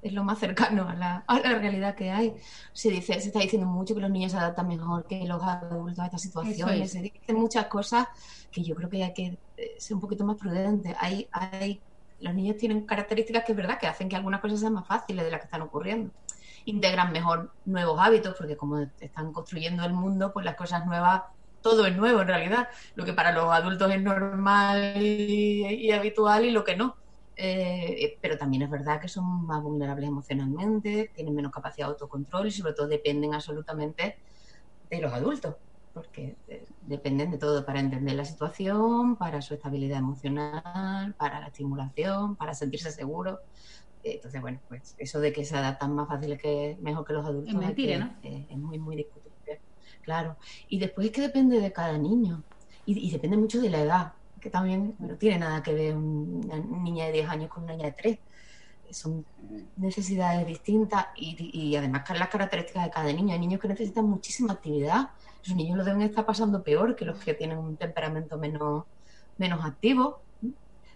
es lo más cercano a la, a la realidad que hay. Se dice, se está diciendo mucho que los niños se adaptan mejor que los adultos a estas situaciones. es. Se dicen muchas cosas que yo creo que hay que eh, ser un poquito más prudentes. Hay, hay, los niños tienen características que es verdad que hacen que algunas cosas sean más fáciles de las que están ocurriendo. Integran mejor nuevos hábitos, porque como están construyendo el mundo, pues las cosas nuevas, todo es nuevo en realidad. Lo que para los adultos es normal y, habitual y lo que no. Eh, pero también es verdad que son más vulnerables emocionalmente, tienen menos capacidad de autocontrol y sobre todo dependen absolutamente de los adultos, porque eh, dependen de todo para entender la situación, para su estabilidad emocional, para la estimulación, para sentirse seguros. Eh, Entonces, bueno, pues eso de que se adaptan más fácil que mejor que los adultos Es mentira, que- ¿no? es muy, muy discutible. Claro. Y después es que depende de cada niño y, y depende mucho de la edad, que también no tiene nada que ver una niña de 10 años con una niña de 3. Son necesidades distintas y, y además las características de cada niño. Hay niños que necesitan muchísima actividad. Los niños lo deben estar pasando peor que los que tienen un temperamento menos, menos activo,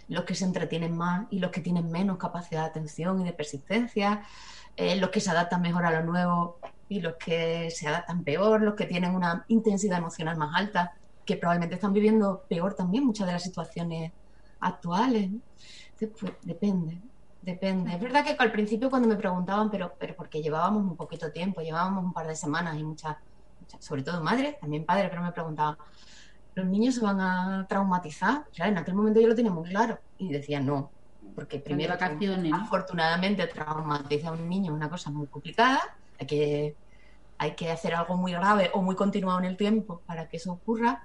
los que se entretienen más y los que tienen menos capacidad de atención y de persistencia, eh, los que se adaptan mejor a lo nuevo y los que se adaptan peor, los que tienen una intensidad emocional más alta, que probablemente están viviendo peor también muchas de las situaciones actuales. depende, depende. Es verdad que al principio cuando me preguntaban, pero, pero porque llevábamos un poquito tiempo, llevábamos un par de semanas y muchas- sobre todo madres, también padres, pero me preguntaban, ¿los niños se van a traumatizar? Claro, en aquel momento yo lo tenía muy claro y decía no, porque primero vacaciones, afortunadamente traumatizar a un niño es una cosa muy complicada, hay que, hay que hacer algo muy grave o muy continuado en el tiempo para que eso ocurra.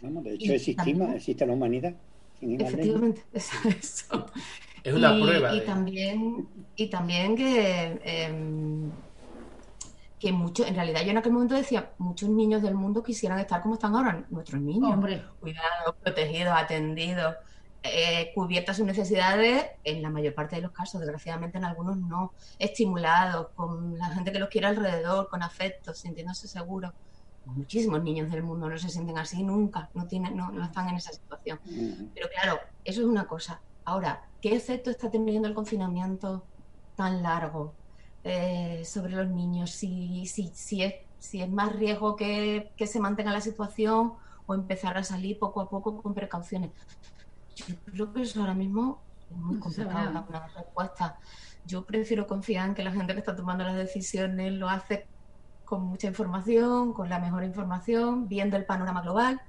De Y hecho, existimos, existe la humanidad. Efectivamente, es eso. Es una y, prueba. Y de- también, y también que, em, que mucho, en realidad yo en aquel momento decía, muchos niños del mundo quisieran estar como están ahora nuestros niños, hombre, cuidados, protegidos, atendidos, eh, cubiertas sus necesidades, en la mayor parte de los casos, desgraciadamente en algunos no, estimulados, con la gente que los quiere alrededor, con afecto, sintiéndose seguros. Muchísimos niños del mundo no se sienten así nunca, no, tienen, no, no están en esa situación. Ujú. Pero claro, eso es una cosa. Ahora, ¿qué efecto está teniendo el confinamiento tan largo eh, sobre los niños? Si, si, si, es, si es más riesgo que, que se mantenga la situación o empezar a salir poco a poco con precauciones. Yo creo que eso ahora mismo es muy complicado dar una respuesta. Yo prefiero confiar en que la gente que está tomando las decisiones lo hace con mucha información, con la mejor información, viendo el panorama global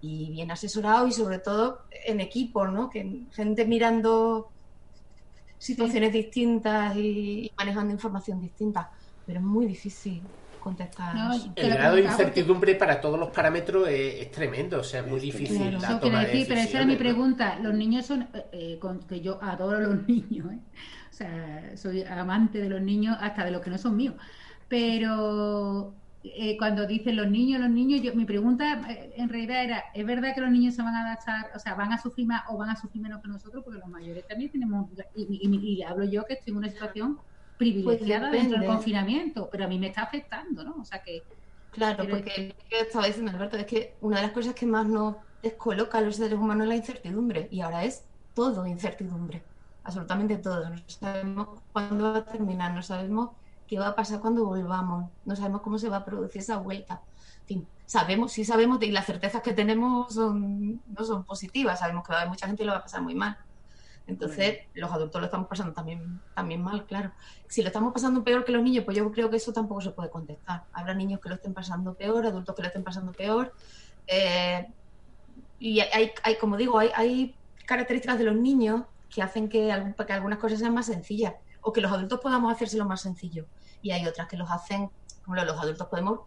y bien asesorado y sobre todo en equipo, ¿no? Que gente mirando situaciones distintas y, y manejando información distinta. Pero es muy difícil contestar. No, El grado de incertidumbre para todos los parámetros es, es tremendo, o sea, es muy difícil tremendo. la Eso toma quiere de decir, pero esa era mi pregunta. Los niños son, eh, eh, con- que yo adoro los niños, ¿eh? o sea, soy amante de los niños, hasta de los que no son míos. Pero eh, cuando dicen los niños, los niños, yo, mi pregunta eh, en realidad era, ¿es verdad que los niños se van a adaptar, o sea, van a sufrir más o van a sufrir menos que nosotros? Porque los mayores también tenemos, y, y- y hablo yo que estoy en una situación privilegiada dentro del confinamiento, pero a mí me está afectando, ¿no? O sea que Claro, Pero- porque lo que estaba diciendo Alberto es que una de las cosas que más nos descoloca a los seres humanos es la incertidumbre y ahora es todo incertidumbre, absolutamente todo. No sabemos cuándo va a terminar, no sabemos qué va a pasar cuando volvamos, no sabemos cómo se va a producir esa vuelta. En fin, sabemos, sí sabemos y las certezas que tenemos son, no son positivas, sabemos que va a haber mucha gente y lo va a pasar muy mal. Entonces, los adultos lo estamos pasando también, también mal, claro. Si lo estamos pasando peor que los niños, pues yo creo que eso tampoco se puede contestar. Habrá niños que lo estén pasando peor, adultos que lo estén pasando peor. eh, y hay, hay, como digo, hay, hay características de los niños que hacen que, algún- que algunas cosas sean más sencillas o que los adultos podamos hacérselo más sencillo. Y hay otras que los hacen, como los adultos podemos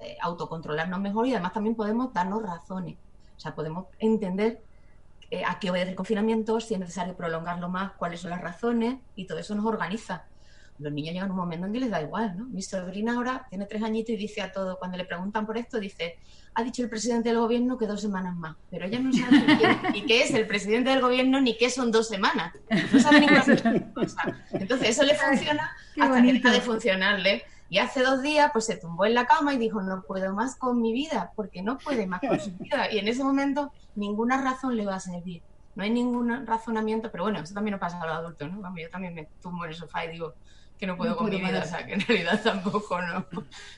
eh, autocontrolarnos mejor y además también podemos darnos razones. O sea, podemos entender eh, a qué obedece el confinamiento, si es necesario prolongarlo más, cuáles son las razones y todo eso nos organiza. Los niños llegan a un momento en que les da igual, ¿no? Mi sobrina ahora tiene tres añitos y dice a todo, cuando le preguntan por esto, dice, ha dicho el presidente del gobierno que dos semanas más, pero ella no sabe ni qué es el presidente del gobierno ni qué son dos semanas. No sabe ninguna cosa. Entonces eso le funciona hasta que deja de funcionarle. Y hace dos días pues se tumbó en la cama y dijo, no puedo más con mi vida, porque no puede más con su vida. Y en ese momento ninguna razón le va a servir. No hay ningún razonamiento, pero bueno, eso también nos pasa a los adultos, ¿no? Vamos, yo también me tumbo en el sofá y digo, que no puedo No con mi vida, o sea, que en realidad tampoco, no,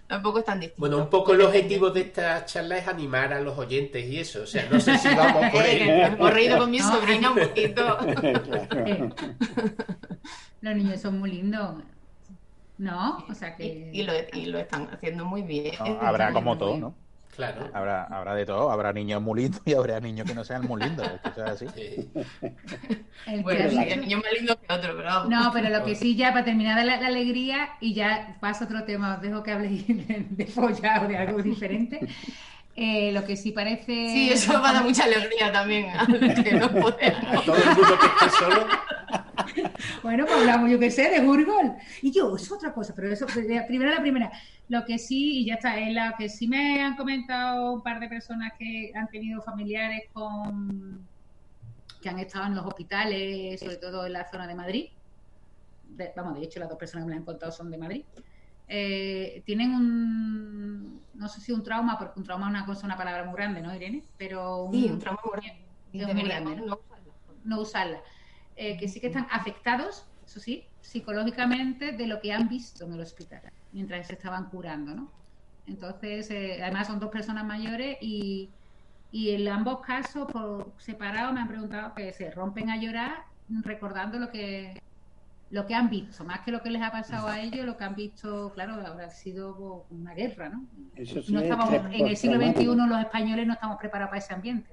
tampoco es tan distinto. Bueno, un poco el objetivo de esta charla es animar a los oyentes y eso. O sea, no sé si vamos por ahí. hemos reído con mi No, sobrina un poquito. Los niños son muy lindos. ¿No? O sea que. Y, y lo, y lo están haciendo muy bien. No, habrá como todo, ¿no? Claro. Habrá, habrá de todo. Habrá niños muy lindos y habrá niños que no sean muy lindos. Es que eso es así. Sí. el Bueno, sí, el niño más lindo que otro, pero vamos. No, pero lo que sí, ya para terminar la, la alegría, y ya paso a otro tema, os dejo que habléis de, de follar o de algo diferente. Eh, lo que sí parece. Sí, eso va a dar mucha alegría también a los que no A podemos. todo el mundo que esté solo. Bueno, pues hablamos, yo qué sé, de Urgol. Y yo, es otra cosa, pero eso, primero la primera. Lo que sí, y ya está, es la que sí me han comentado un par de personas que han tenido familiares con que han estado en los hospitales, sobre todo en la zona de Madrid. De- vamos, de hecho, las dos personas que me han contado son de Madrid. Eh, tienen un, no sé si un trauma, porque un trauma es una cosa, una palabra muy grande, ¿no, Irene? Pero un, Sí, un trauma muy grande. Muy ¿no? no usarlo. no usarla. Eh, que sí que están afectados, eso sí, psicológicamente de lo que han visto en el hospital mientras se estaban curando, ¿no? Entonces, eh, además son dos personas mayores y, y en ambos casos, por separado, me han preguntado que se rompen a llorar recordando lo que lo que han visto, más que lo que les ha pasado a ellos, lo que han visto, claro, habrá sido una guerra, ¿no? Eso sí No es estamos, en el siglo XXI los españoles no estamos preparados para ese ambiente.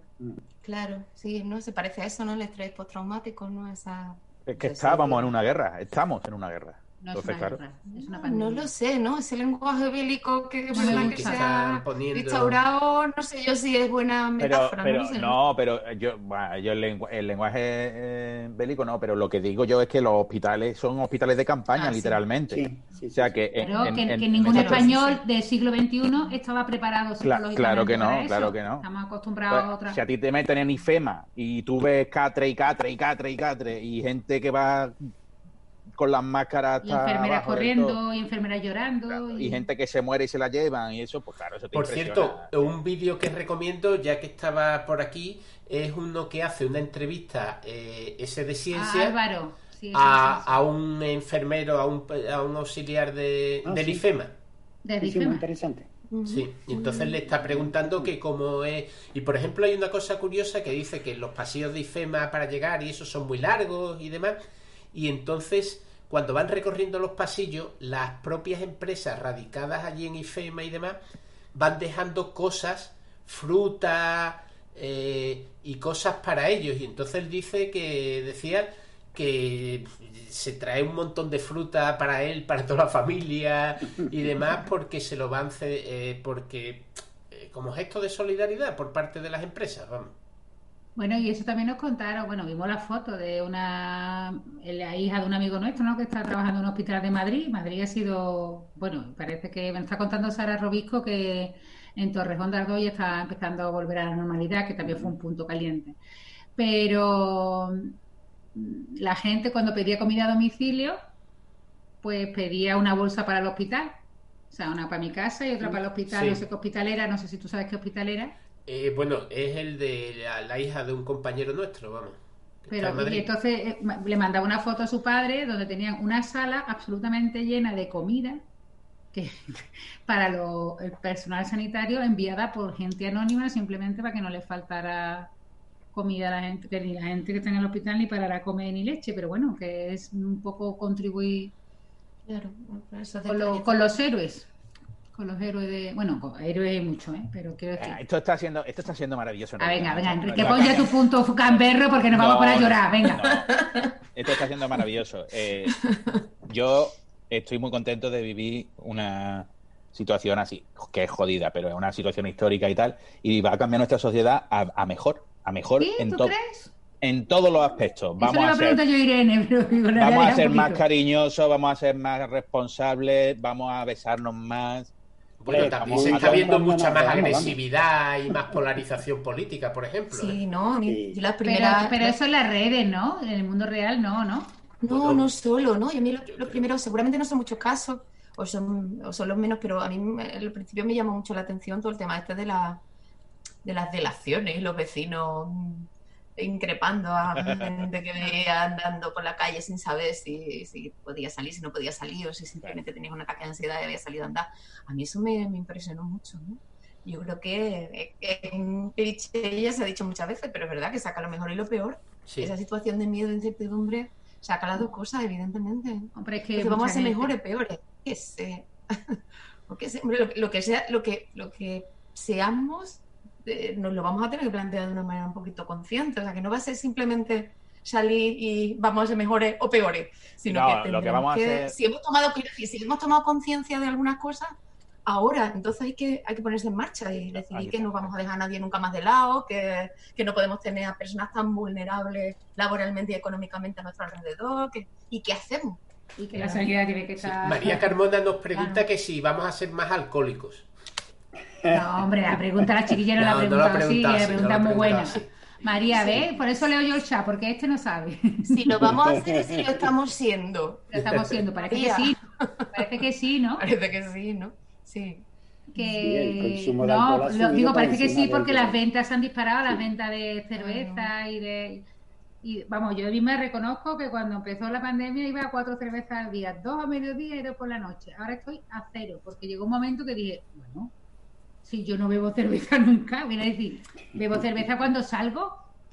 Claro, sí, no se parece a eso, ¿no? El estrés postraumático, ¿no? Esa... Es que estábamos en una guerra. Estamos en una guerra. No es Entonces, una claro. guerra, es una No, pandemia. lo sé, ¿no? Ese lenguaje bélico que, gusta. que Que se ha poniendo- instaurado, no sé yo si es buena Pero, metáfora, pero no lo sé. no, pero yo, bueno, yo el, lengu- el lenguaje eh, bélico no, pero lo que digo yo es que los hospitales son hospitales de campaña, Ah, sí. literalmente. Sí, sí, O sea sí. que, en- Pero en- que, en- que en ningún español sí, sí. del siglo XXI estaba preparado psicológicamente claro que no, para eso. claro que no. Estamos acostumbrados a Pues, otra. si a ti te meten en IFEMA y tú ves catre y catre y catre y catre y gente que va con las máscaras Y hasta enfermeras corriendo, y enfermeras llorando. y gente que se muere y se la llevan y eso, pues claro, eso te Por cierto, un vídeo que recomiendo, ya que estaba por aquí, es uno que hace una entrevista eh, ese de Ah, ciencia Álvaro. Sí, eso, a, un enfermero, a un, a un auxiliar de, Ah, del sí. IFEMA. De Sí, sí, muy Difema. interesante. Sí, y entonces le está preguntando que cómo es. Y por ejemplo, hay una cosa curiosa que dice que los pasillos de IFEMA para llegar y eso son muy largos y demás. Y entonces, cuando van recorriendo los pasillos, las propias empresas radicadas allí en IFEMA y demás van dejando cosas, fruta eh, y cosas para ellos. Y entonces él dice que decía que se trae un montón de fruta para él, para toda la familia y demás, porque se lo van eh, porque eh, como gesto de solidaridad por parte de las empresas, vamos. Bueno, y eso también nos contaron, bueno, vimos la foto de una, la hija de un amigo nuestro, ¿no? Que está trabajando en un hospital de Madrid. Madrid ha sido, bueno, parece que me está contando Sara Robisco que en Torrejón de Ardoy está empezando a volver a la normalidad, que también fue un punto caliente. Pero la gente cuando pedía comida a domicilio, pues pedía una bolsa para el hospital. O sea, una para mi casa y otra para el hospital, Sí. no sé qué hospital era, no sé si tú sabes qué hospital era. Eh, bueno, es el de la, la hija de un compañero nuestro, vamos. Pero, en y entonces eh, le mandaba una foto a su padre donde tenían una sala absolutamente llena de comida que para lo- el personal sanitario enviada por gente anónima simplemente para que no le faltara comida a la gente, que ni la gente que está en el hospital ni para la comer ni leche, pero bueno, que es un poco contribuir Claro, por eso con, lo- con los héroes, con los héroes de, bueno, con héroes mucho, ¿eh? pero quiero decir. Eh, Esto está siendo, esto está siendo maravilloso. Ah, venga, venga, Enrique, pon ya tu punto camberro porque nos vamos No, para no, llorar, venga. no. Esto está siendo maravilloso. Eh, yo estoy muy contento de vivir una situación así, que es jodida, pero es una situación histórica y tal, y va a cambiar nuestra sociedad a, a mejor, a mejor ¿Sí? en ¿Tú todo. en todos los aspectos. Vamos a ser, yo a Irene, pero vamos a ser más cariñosos, vamos a ser más responsables, vamos a besarnos más. Bueno, Hombre, también se está viendo mucha más agresividad y más polarización política, por ejemplo. ¿eh? Sí, no, a mí- Sí. yo las Pero, primeras... pero eso en las redes, ¿no? En el mundo real, no, ¿no? No, no solo, ¿no? Y a mí lo, lo primero, seguramente no son muchos casos, o son, o son los menos, pero a mí me- al principio me llamó mucho la atención todo el tema este de, la, de las delaciones, los vecinos increpando a gente que veía andando por la calle sin saber si, si podía salir, si no podía salir, o si simplemente tenías un ataque de ansiedad y había salido a andar. A mí eso me, me impresionó mucho, ¿no? Yo creo que es un cliché, ya se ha dicho muchas veces, pero es verdad que saca lo mejor y lo peor. Sí. Esa situación de miedo e incertidumbre saca las dos cosas, evidentemente. Hombre, es que Entonces, vamos a ser gente- mejores, peores. Que sé. Lo que sea, lo que, lo que seamos, eh, nos lo vamos a tener que plantear de una manera un poquito consciente. O sea, que no va a ser simplemente salir y vamos a ser mejores o peores, sino No, que lo que a hacer- si hemos tomado si hemos tomado conciencia de algunas cosas, ahora, entonces hay que, hay que ponerse en marcha y decidir que no vamos a dejar a nadie nunca más de lado, que, que no podemos tener a personas tan vulnerables laboralmente y económicamente a nuestro alrededor, que, y qué hacemos. Y que la sanidad tiene que Sí. estar... María Carmona nos pregunta Claro. que si vamos a ser más alcohólicos. No, hombre, la pregunta la chiquilla no, la ha no la preguntado así, preguntado la pregunta no muy buena. María, Sí. ¿ves? Por eso leo yo el chat, porque este no sabe. Si lo vamos a hacer es si lo estamos siendo. Lo estamos haciendo, parece que sí. Parece que sí, ¿no? Parece que sí, ¿no? Sí. Que Sí, el consumo de no, lo- digo, parece que sí, porque las ventas se han disparado, las ventas de cerveza y de y vamos, yo misma reconozco que cuando empezó la pandemia iba a cuatro cervezas al día, dos a mediodía y dos por la noche. Ahora estoy a cero, porque llegó un momento que dije, bueno, si yo no bebo cerveza nunca, viene a decir, bebo cerveza cuando salgo,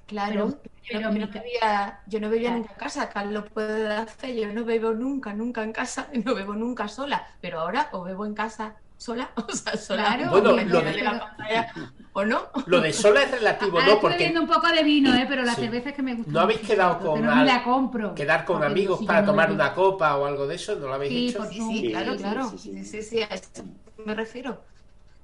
Claro. Pero- yo, pero no, yo mi no ca- bebía, yo no bebía Claro. nunca en casa, Carlos puede dar fe, yo no bebo nunca, nunca en casa, y no bebo nunca sola, pero ahora o bebo en casa sola, o sea, sola, Claro, Bueno, o lo de de- la pantalla, o no. Lo de sola es relativo, ahora ¿no? estoy Porque bebiendo un poco de vino, ¿eh? pero la Sí. cerveza es que me gusta. ¿No habéis quedado con al- la compro. quedar con Porque amigos si para no tomar una copa o algo de eso, ¿no lo habéis Sí, hecho? por Sí, sí, claro, Sí, claro. sí, sí. Sí, sí, sí, a eso me refiero.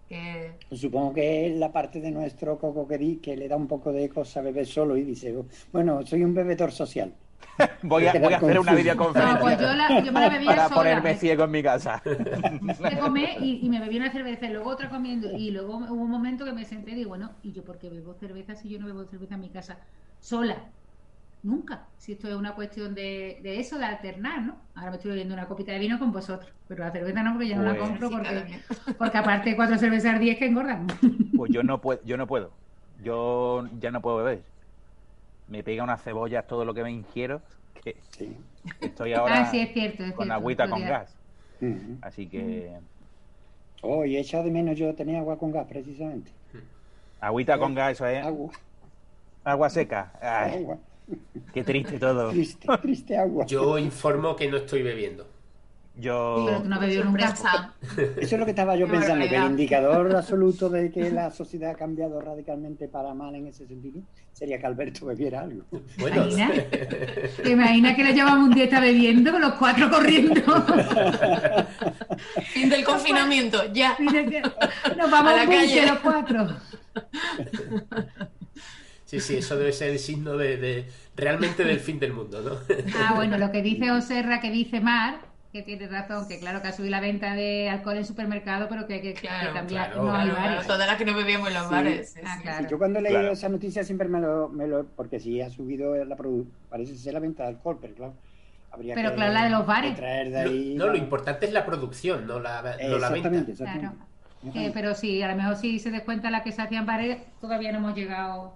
Que Pues supongo que es la parte de nuestro coco que, di, que le da un poco de cosa beber solo y dice, bueno, soy un bebedor social. Voy a, voy a hacer una videoconferencia No, pues yo, la, yo me la bebía para sola. ponerme ciego en mi casa. y, y me bebí una cerveza y luego otra comiendo y luego hubo un momento que me senté y digo, bueno, ¿y yo por qué bebo cerveza si yo no bebo cerveza en mi casa sola? Nunca. Si esto es una cuestión de, de eso, de alternar, ¿no? Ahora me estoy bebiendo una copita de vino con vosotros, pero la cerveza no, porque ya no la Pues- compro sí, porque, porque aparte cuatro cervezas al día es que engordan. Pues yo no puedo, yo no puedo. Yo ya no puedo beber. Me pega unas cebollas todo lo que me ingiero. Que Sí. estoy ahora ah, sí, es cierto. Es con cierto. agüita con gas. Así que Oh, y he echado de menos yo tenía agua con gas, precisamente. agüita con gas, eso es Agua, agua seca. Ay, agua. Qué triste todo. Triste, triste agua. Yo informo que no estoy bebiendo. Yo Pero tú no has bebido nunca. Eso es lo que estaba yo pensando, que el indicador absoluto de que la sociedad ha cambiado radicalmente para mal en ese sentido sería que Alberto bebiera algo. Bueno, Imagina. ¿Te imaginas que le llevamos un día está bebiendo con los cuatro corriendo? Fin del confinamiento, ya. Nos vamos A la calle. los cuatro. Sí, sí, eso debe ser el signo de, de- realmente del fin del mundo, ¿no? Ah, bueno, lo que dice Oserra, que dice Mar, que tiene razón, que claro que ha subido la venta de alcohol en supermercado, pero que hay que, que Claro, cambiar. claro, no hay claro, Claro, bares. todas las que no bebíamos en los Sí. bares. sí, Ah, sí. claro. Yo cuando he leído Claro. esa noticia siempre me lo, me lo... Porque sí ha subido la parece ser la venta de alcohol, pero claro, habría Pero que, claro, la de los bares. traer de ahí... no, lo importante es la producción, no la, no la Exactamente, venta. exactamente. Claro. Eh, pero sí, a lo mejor si se descuenta la que se hacían bares, todavía no hemos llegado.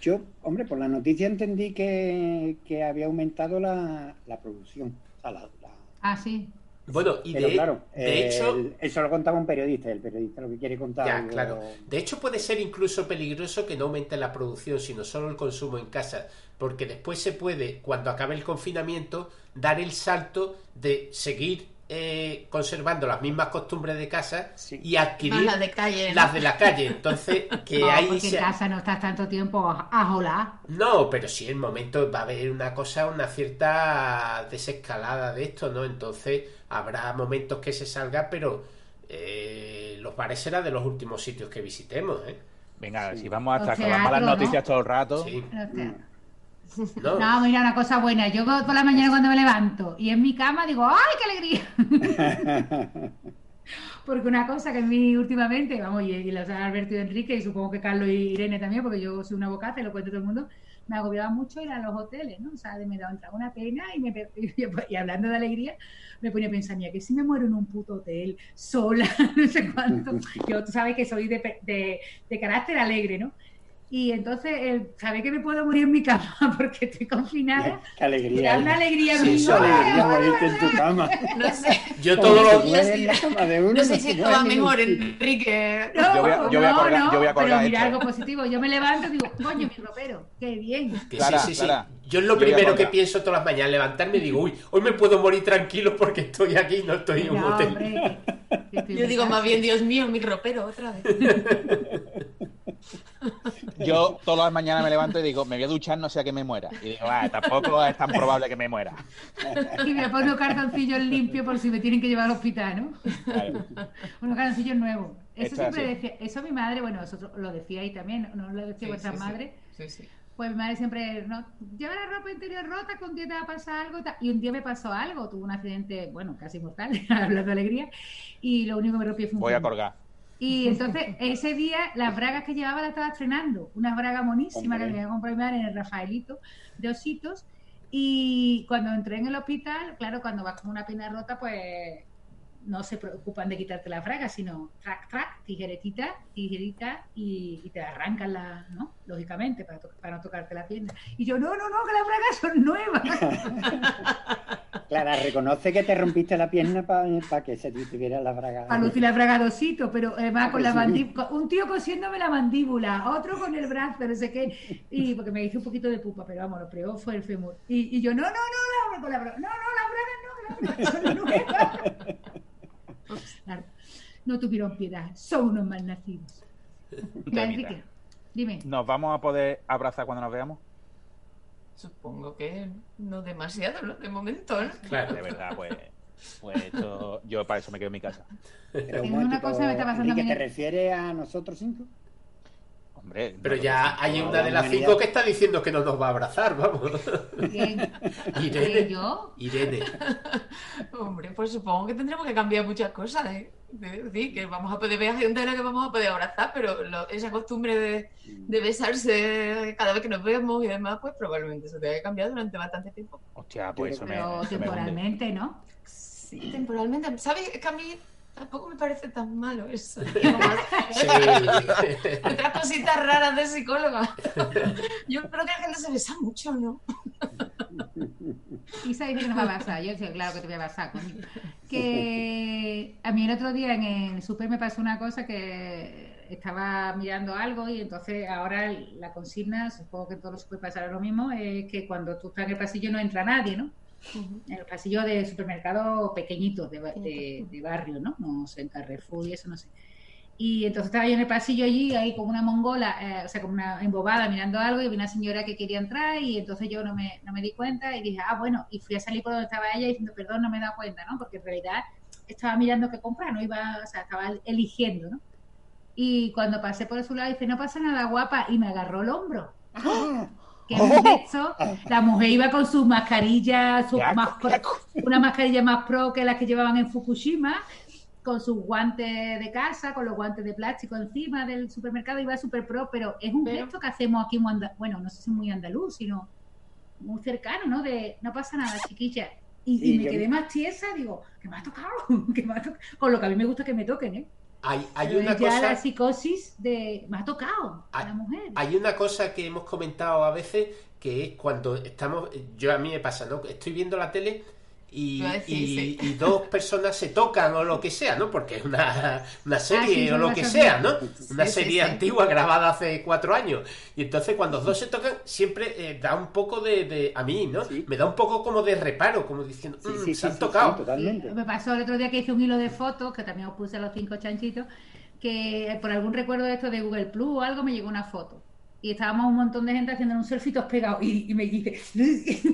Yo, hombre, por la noticia entendí que, que había aumentado la, la producción. O sea, la- la- Ah, sí. Bueno, y Pero de, claro, de hecho, el- eso lo contaba un periodista, el periodista lo que quiere contar. Ya, algo- claro. De hecho, puede ser incluso peligroso que no aumente la producción, sino solo el consumo en casa, porque después se puede, cuando acabe el confinamiento, dar el salto de seguir eh, conservando las mismas costumbres de casa Sí. y adquirir las de calle, ¿no? las de la calle. Entonces, que No, ahí porque se- en casa no estás tanto tiempo a, jolar. No, pero sí, en momento va a haber una cosa, una cierta desescalada de esto, ¿no? Entonces habrá momentos que se salga, pero eh, los bares serán de los últimos sitios que visitemos, ¿eh? Venga, Sí. si vamos a estar con las malas teatros, ¿no? noticias todo el rato. Sí. No, No, mira, una cosa buena. Yo por la mañana cuando me levanto y en mi cama digo, ¡ay, qué alegría! Porque una cosa que a mí últimamente, vamos, y, y los ha advertido Enrique y supongo que Carlos y Irene también, porque yo soy una bocaza y lo cuento a todo el mundo, me agobiaba mucho ir a los hoteles, ¿no? O sea, me daba una pena y, me, y, y hablando de alegría, me ponía a pensar, mira, que si me muero en un puto hotel, sola, no sé cuánto. Yo, tú sabes que soy de, de, de carácter alegre, ¿no? Y entonces, el saber que me puedo morir en mi cama porque estoy confinada, Qué alegría. da una alegría Sí, eso Qué ¡Ay, alegría morirte en tu cama. No sé. yo Como todo se lo... muere en la cama de uno, No sé si esto va mejor, Enrique. No, Yo voy a- yo voy a no, colgar- no, yo voy a colgar pero mira esto. algo positivo. Yo me levanto y digo, coño, mi ropero, qué bien. que Clara, sí, sí, sí. Clara. Yo es lo Yo primero que pienso todas las mañanas, levantarme y digo, uy, hoy me puedo morir tranquilo porque estoy aquí, no estoy en un No, hotel. hombre, que- que estoy Yo digo más bien, Dios mío, mi ropero otra vez. Yo todas las mañanas me levanto y digo, me voy a duchar, no sea que me muera. Y digo, ah, tampoco es tan probable que me muera. Y me pongo cartoncillos limpios por si me tienen que llevar al hospital, ¿no? Claro. Unos calzoncillos nuevos. Eso Esto siempre así. decía, eso mi madre, bueno, vosotros lo decíais también, no lo decía Sí, vuestra sí, sí. madre. Sí, sí. Pues mi madre siempre, no, lleva la ropa interior rota, que un día te va a pasar algo. Y un día me pasó algo, tuve un accidente, bueno, casi mortal, hablando de alegría, y lo único que me rompí fue un Voy a colgar. Y entonces ese día las bragas que llevaba las estaba estrenando, unas bragas monísimas que me había comprado mi madre en el Rafaelito de ositos. Y cuando entré en el hospital, claro, cuando vas con una pierna rota, pues no se preocupan de quitarte las bragas, sino track, track, tijeretita, tijerita y, y te arrancan las, ¿no? Lógicamente, para, to- para no tocarte la pierna. Y yo, no, no, no, que las bragas son nuevas. Clara, reconoce que te rompiste la pierna para que se te tuviera la braga. para lucir la braga de osito, pero además con la Sí. mandíbula, un tío cosiéndome la mandíbula, otro con el brazo, no sé qué, y porque me hice un poquito de pupa, pero vamos, lo peor fue el fémur. Y, y yo, no, no, no, no, con la no, no, las bragas no, las bragas son nuevas. Claro, no tuvieron piedad, son unos malnacidos. Enrique, dime. ¿Nos vamos a poder abrazar cuando nos veamos? Supongo que no demasiado, ¿no? De momento, ¿no? Claro. De verdad, pues, pues esto, yo para eso me quedo en mi casa. Pero un una cosa que me está pasando a Enrique. ¿te refieres a nosotros cinco? Hombre, Pero no, ya no, hay una de las cinco que está diciendo que no nos va a abrazar, vamos. ¿Quién? Irene. ¿Yo? Irene. Hombre, pues supongo que tendremos que cambiar muchas cosas, ¿eh? De decir, que vamos a poder ver a gente a la que vamos a poder abrazar, pero lo- esa costumbre de, de besarse cada vez que nos vemos y demás, pues probablemente se tenga que cambiar durante bastante tiempo. Hostia, pues eso me, Pero me temporalmente, ¿no? Sí, temporalmente. ¿Sabes? Es que a mí tampoco me parece tan malo eso. Sí. Otras cositas raras de psicóloga. Yo creo que la gente se besa mucho, ¿no? Isa dice que no va a pasar. Yo decía, claro que te voy a pasar. coño. Que a mí el otro día en el super me pasó una cosa que estaba mirando algo y entonces ahora la consigna, supongo que en todos los super pasará lo mismo, es que cuando tú estás en el pasillo no entra nadie, ¿no? En el pasillo de supermercados pequeñitos de, de, de barrio, ¿no? No sé, en Carrefour y eso no sé. Y entonces estaba yo en el pasillo allí, ahí como una mongola, eh, o sea, como una embobada mirando algo, y vi una señora que quería entrar, y entonces yo no me, no me di cuenta, y dije, ah, bueno, y fui a salir por donde estaba ella diciendo, perdón, no me he dado cuenta, ¿no? Porque en realidad estaba mirando qué comprar, no iba, o sea, estaba eligiendo, ¿no? Y cuando pasé por su lado, dice, no pasa nada, guapa, y me agarró el hombro. Ah, Que es un gesto, la mujer iba con su mascarilla, su más pro- una mascarilla más pro que las que llevaban en Fukushima, con sus guantes de casa, con los guantes de plástico encima del supermercado, iba súper pro, pero es un Pero- gesto que hacemos aquí, muy anda- bueno, no sé si muy andaluz, sino muy cercano, ¿no? De no pasa nada, chiquilla. Y, me yo- quedé más tiesa, digo, que me ha tocado, que me ha tocado. Con lo que a mí me gusta que me toquen, ¿eh? Hay, hay una ya cosa. la psicosis de me ha tocado Hay- la mujer. Hay una cosa que hemos comentado a veces que es cuando estamos, yo a mí me pasa, ¿no? Estoy viendo la tele y, y- y dos personas se tocan o lo que sea, ¿no? Porque es una, una serie Ah, sí, o lo que sea, ¿no? Una serie sí. antigua grabada hace cuatro años. Y entonces cuando los dos se tocan, siempre eh, da un poco de, de- a mí, ¿no? Sí. Me da un poco como de reparo, como diciendo, "Mm, sí, se sí, han sí, tocado. sí, totalmente. Me pasó el otro día que hice un hilo de fotos, que también os puse a los cinco chanchitos, que por algún recuerdo de esto de Google Plus o algo me llegó una foto. Y estábamos un montón de gente haciendo un selfie todos pegados. Y, y me dice,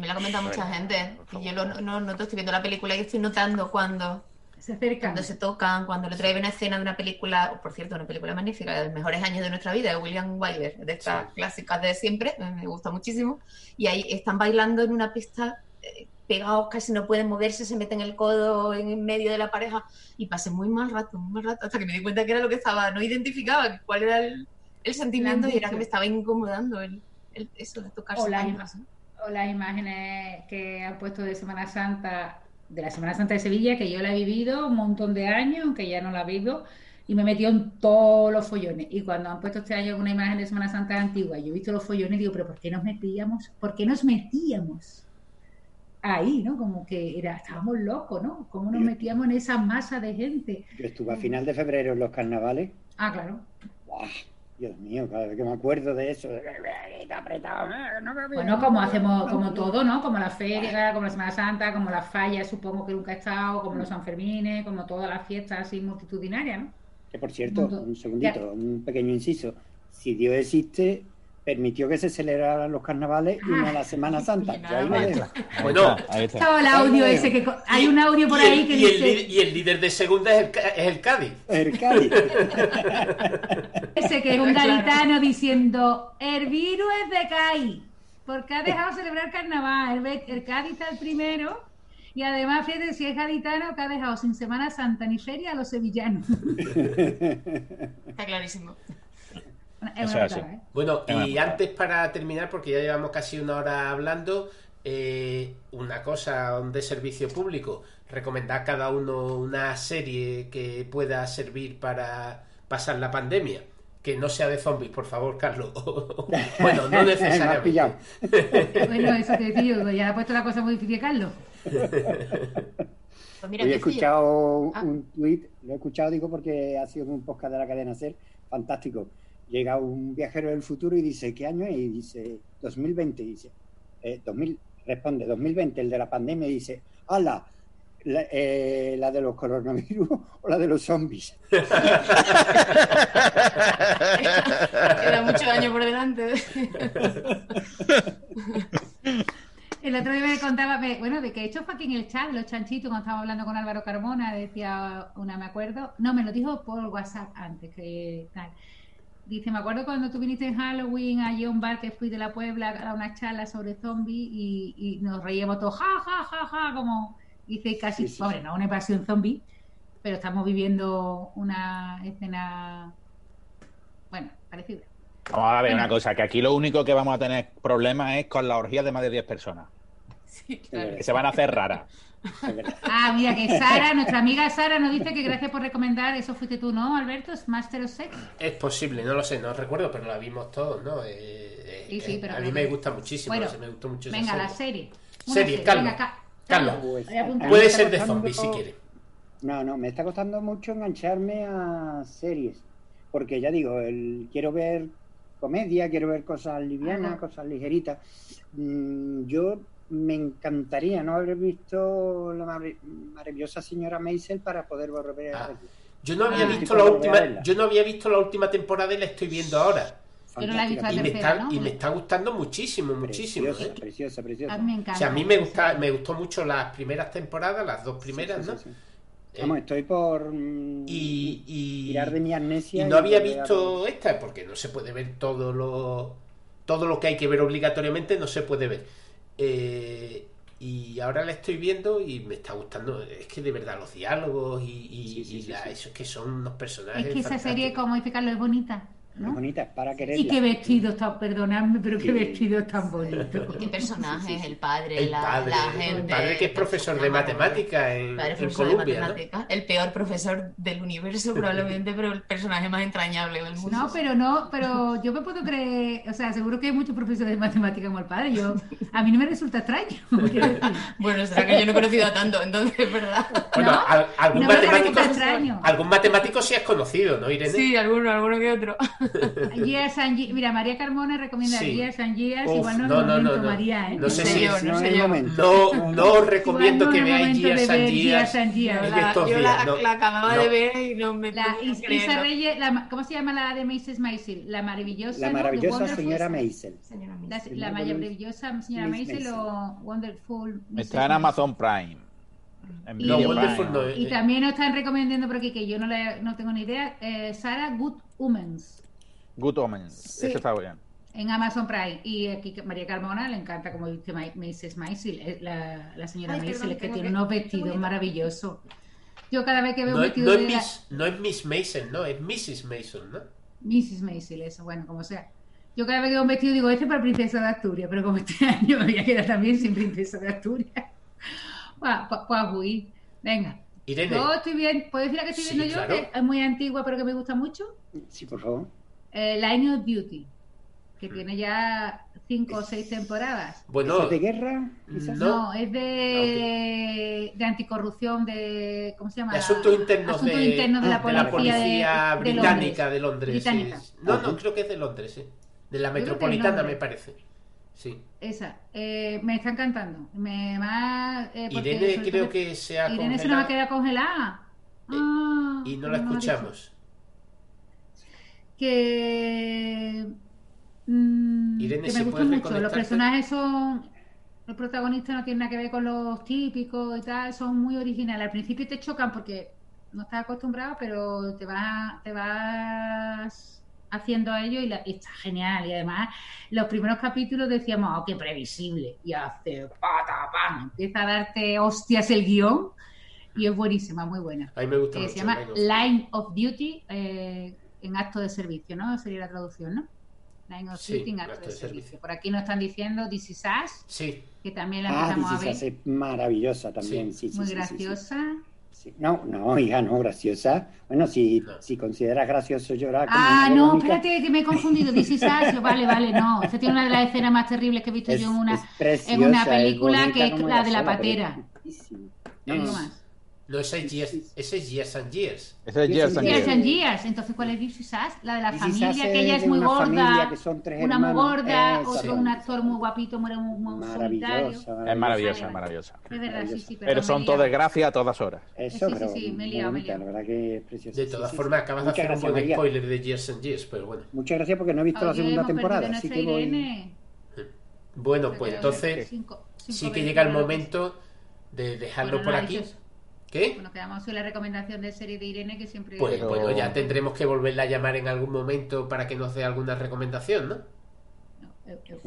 me lo ha comentado mucha gente. Y yo lo, no, no, no estoy viendo la película y estoy notando cuando Se acercan. Cuando se tocan, cuando le trae una escena de una película, por cierto, una película magnífica, de los mejores años de nuestra vida, de William Wyler, de estas Sí. clásicas de siempre, eh, me gusta muchísimo. Y ahí están bailando en una pista, eh, pegados, casi no pueden moverse, se meten el codo en medio de la pareja y pasé muy mal rato, muy mal rato, hasta que me di cuenta que era lo que estaba, no identificaba cuál era el, el sentimiento y era que me estaba incomodando el, el- eso de tocarse. O la-. O las imágenes que han puesto de Semana Santa, de la Semana Santa de Sevilla, que yo la he vivido un montón de años, aunque ya no la vivo, y me he metido en todos los follones. Y cuando han puesto este año una imagen de Semana Santa antigua, yo he visto los follones y digo, pero ¿por qué nos metíamos? ¿Por qué nos metíamos? Ahí, ¿no? Como que era, estábamos locos, ¿no? ¿Cómo nos metíamos en esa masa de gente? Yo estuve a final de febrero en los carnavales. Ah, claro. ¡Buah! Dios mío, cada vez que me acuerdo de eso. de- apretado. no me Bueno, como hacemos, como todo, ¿no? Como la feria, como la Semana Santa, como las fallas, supongo que nunca he estado, como los Sanfermines, como todas las fiestas así multitudinarias, ¿no? Que por cierto, un segundito, un pequeño inciso. Si Dios existe, permitió que se celebraran los carnavales y no la Semana Santa. Ahí lo dejo. Bueno. está, ahí está. Estaba el audio ese que hay un audio por el- ahí que y el, dice líder- y el líder de segunda es el, Ca- es el Cádiz. El Cádiz. ese que es un gaditano diciendo el virus es de Cádiz porque ha dejado celebrar carnaval. El Cádiz está el primero y además fíjate si es gaditano que ha dejado sin Semana Santa ni feria a los sevillanos. Está clarísimo. Es Eso. ¿eh? Bueno, y antes para terminar, porque ya llevamos casi una hora hablando, eh, una cosa de servicio público, recomendar a cada uno una serie que pueda servir para pasar la pandemia. Que no sea de zombies, por favor, Carlos. bueno, no necesariamente. Bueno, eso te yo, ya ha puesto la cosa muy difícil, Carlos. Pues mira, Hoy he escuchado Ah. un tweet, lo he escuchado, digo, porque ha sido un podcast de la cadena SER, fantástico. Llega un viajero del futuro y dice, ¿qué año es? Y dice, 2020. Y dice, eh, 2000, responde, 2020, el de la pandemia, y dice, ¡hala! La, eh, ¿La de los coronavirus o la de los zombies? Queda muchos años por delante. El otro día me contaba, bueno, de que he hecho fue aquí en el chat, los chanchitos, cuando estaba hablando con Álvaro Carmona, decía una, me acuerdo, no, me lo dijo por WhatsApp antes, que tal. Dice, me acuerdo cuando tú viniste en Halloween allí a un bar que fui de la Puebla a una charla sobre zombies y, y nos reíamos todos, ja, ja, ja, ja, como, dice, casi, Sí, sí, hombre, sí. no una invasión zombie, pero estamos viviendo una escena, bueno, parecida. Vamos a ver una cosa, que aquí lo único que vamos a tener problemas es con la orgía de más de 10 personas, Sí, claro. que se van a hacer verdad. Ah, mira, que Sara, nuestra amiga Sara nos dice que gracias por recomendar, eso fuiste tú, ¿no, Alberto? Es Master of Sex. Es posible, no lo sé, no recuerdo, pero la vimos todos, ¿no? Eh, eh, Sí, sí, eh, pero a mí me gusta muchísimo, Bueno, no sé, me gustó mucho esa Venga, la serie. serie. Una Serie, Carlos. Carlos. Puede ser de zombies si quiere. No, no, me está costando mucho engancharme a series. Porque ya digo, el, quiero ver comedia, quiero ver cosas livianas, Ajá. cosas ligeritas. Mm, yo me encantaría no haber visto la mar- maravillosa señora Maisel para poder volver a Ah. verla. Yo no había Ah. visto la última, verla. yo no había visto la última temporada y la estoy viendo ahora. Yo no la he visto Fantástica, Y me tercera, está, ¿no? y me está gustando muchísimo, muchísimo. Preciosa, ¿eh? preciosa, preciosa. A mí me O encanta. sea, a mí me gusta, me gustó mucho las primeras temporadas, las dos primeras, Sí, sí, ¿no? sí, sí. Eh, Vamos, estoy por mm, y, y, tirar de mi amnesia. y no había visto esta porque no se puede ver todo lo todo lo que hay que ver obligatoriamente no se puede ver Eh, y ahora la estoy viendo y me está gustando es que de verdad los diálogos y, y- Sí, sí, y sí, la- sí. eso es que son unos personajes Es que esa fantásticos. serie, como Carlos, es bonita. ¿No? Bonita, para quererla. Y qué vestidos tan, perdonadme, pero qué Sí. vestidos tan bonitos. ¿Qué personajes? El padre, el la, padre, la el gente. padre que es profesor de matemática en, El padre en profesor de Colombia ¿no? matemáticas, el peor profesor del universo probablemente, pero el personaje más entrañable del mundo. No, pero no, pero yo me puedo creer, o sea, seguro que hay muchos profesores de matemática como el padre. Yo, a mí no me resulta extraño. Bueno, será que yo no he conocido a tanto, entonces, ¿verdad? bueno ¿No? al- algún matemático algún matemático sí has conocido ¿no Irene? Sí, alguno, alguno que otro. Years and Ye- Mira, María Carmona recomienda Sí. Years and Years. Uf, Igual no, no, es no, momento, no, no. María, ¿eh? No sé si es- no no sé es. No, no os recomiendo no que de Years and Years Years and Years. La- yo días, la, no. la acababa No. de ver y no me La podía Is- creer, Isa. Reyes, la- ¿cómo se llama la de Mrs. Maisel? La maravillosa. La maravillosa señora Maisel. La, maravillosa señora Maisel o Wonderful. Está en Amazon Prime. Y, No, es. y también nos están recomendando por aquí, que yo no, le- no tengo ni idea, eh, Sarah Good Humans Good Omens. Sí. Ese está bien. en Amazon Prime. Y aquí que María Carmona le encanta, como dice Mrs. Maisel, eh, la, la señora es que tiene que- unos vestidos maravillosos. Yo cada vez que veo No un es, vestido no, de es la- Miss, no es Miss Mason, no, es Mrs. Mason, ¿no? Mrs. Maisel, eso, bueno, como sea. Yo cada vez que veo un vestido digo, este es para princesa de Asturias, pero como este año me voy a quedar también sin princesa de Asturias. Pues pues huir. Venga. Irene, Yo estoy bien, ¿puedo decir la que estoy Sí, viendo yo? claro. Que es muy antigua, pero que me gusta mucho. Sí, por favor. Eh, Line of Duty, que Mm. tiene ya cinco o seis temporadas. bueno, ¿Es de guerra? quizás? No. No, es de, de anticorrupción, de. ¿Cómo se llama? de asuntos internos, Asuntos de, la ah, de la policía, de- policía de británica Londres. de Londres. Sí. No, no, creo que es de Londres, sí. De la Yo metropolitana, me parece. Sí. Esa. Eh, me está encantando. Me va. eh, Irene creo que se ha Irene se nos va a congelado quedar congelada. Ah, y no la ha dicho. escuchamos. Que. mm, Irene, que ¿se me puede mucho. Los personajes son. Los protagonistas no tienen nada que ver con los típicos y tal, son muy originales. Al principio te chocan porque no estás acostumbrado, pero te vas, te vas haciendo a ello y, la- y está genial. Y además, los primeros capítulos decíamos, oh, qué previsible. Y hace pata, pan, empieza a darte hostias el guion y es buenísima, muy buena. A mí me gusta Eh, mucho. se llama Line of- Line of Duty eh, en acto de servicio, ¿no? Sería la traducción, ¿no? Line of Sí, Duty en acto, de, servicio. servicio. Por aquí nos están diciendo This is Us, Sí, que también la Ah, empezamos a ver. Is es maravillosa también. Sí, sí, muy sí, sí, sí. graciosa. Sí. No, no, hija, no, graciosa. Bueno, si, No. si consideras gracioso llorar Ah, no, espérate, que me he confundido. This is Us, vale, vale, no. Esta tiene una de las escenas más terribles que he visto es, yo en una. preciosa, en una es película bonita que es la de la patera. Es- Algo No, más. No, ese es Years, ese es Years and Years. Ese es Years and Years Years. and Years. Entonces, ¿cuál es This is Us? La de la This familia, que ella es muy gorda. que son tres Una muy gorda, otro un actor muy guapito, muy, muy, solitario. Maravillosa, Es maravillosa, vale. maravillosa. Es verdad, sí, sí. Pero me son todas desgracias a todas horas. Eso, Sí, sí, pero sí, me he liado, me he liado. la verdad que es preciosa. De todas sí, formas, sí. acabas de hacer un gracias, buen María. spoiler de Years and Years, pero bueno. Muchas gracias porque no he visto la Oye, segunda hemos perdido temporada, así que voy. Bueno, pues entonces sí que llega el momento de dejarlo por aquí. ¿Qué? Bueno, quedamos en la recomendación de serie de Irene que siempre. Pues Pero- bueno, ya tendremos que volverla a llamar en algún momento para que nos dé alguna recomendación, ¿no? No, eh, eh,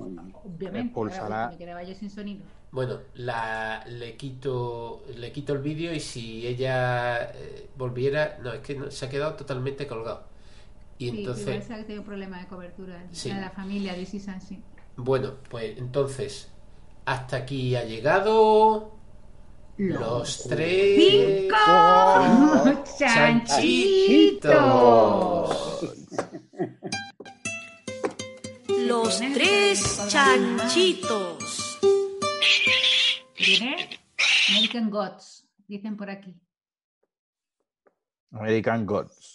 obviamente. Expulsará. ahora, Me quedaba yo sin sonido. Bueno, la, le quito le quito el vídeo y si ella eh, volviera, no, es que no- se ha quedado totalmente colgado. Y Sí, entonces, que tengo problemas de cobertura. Sí. La de familia, sí. bueno, pues entonces hasta aquí ha llegado los tres ¡Cinco! ¡Chanchitos! Los tres chanchitos. Viene American Gods, dicen por aquí. American Gods.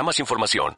para más información.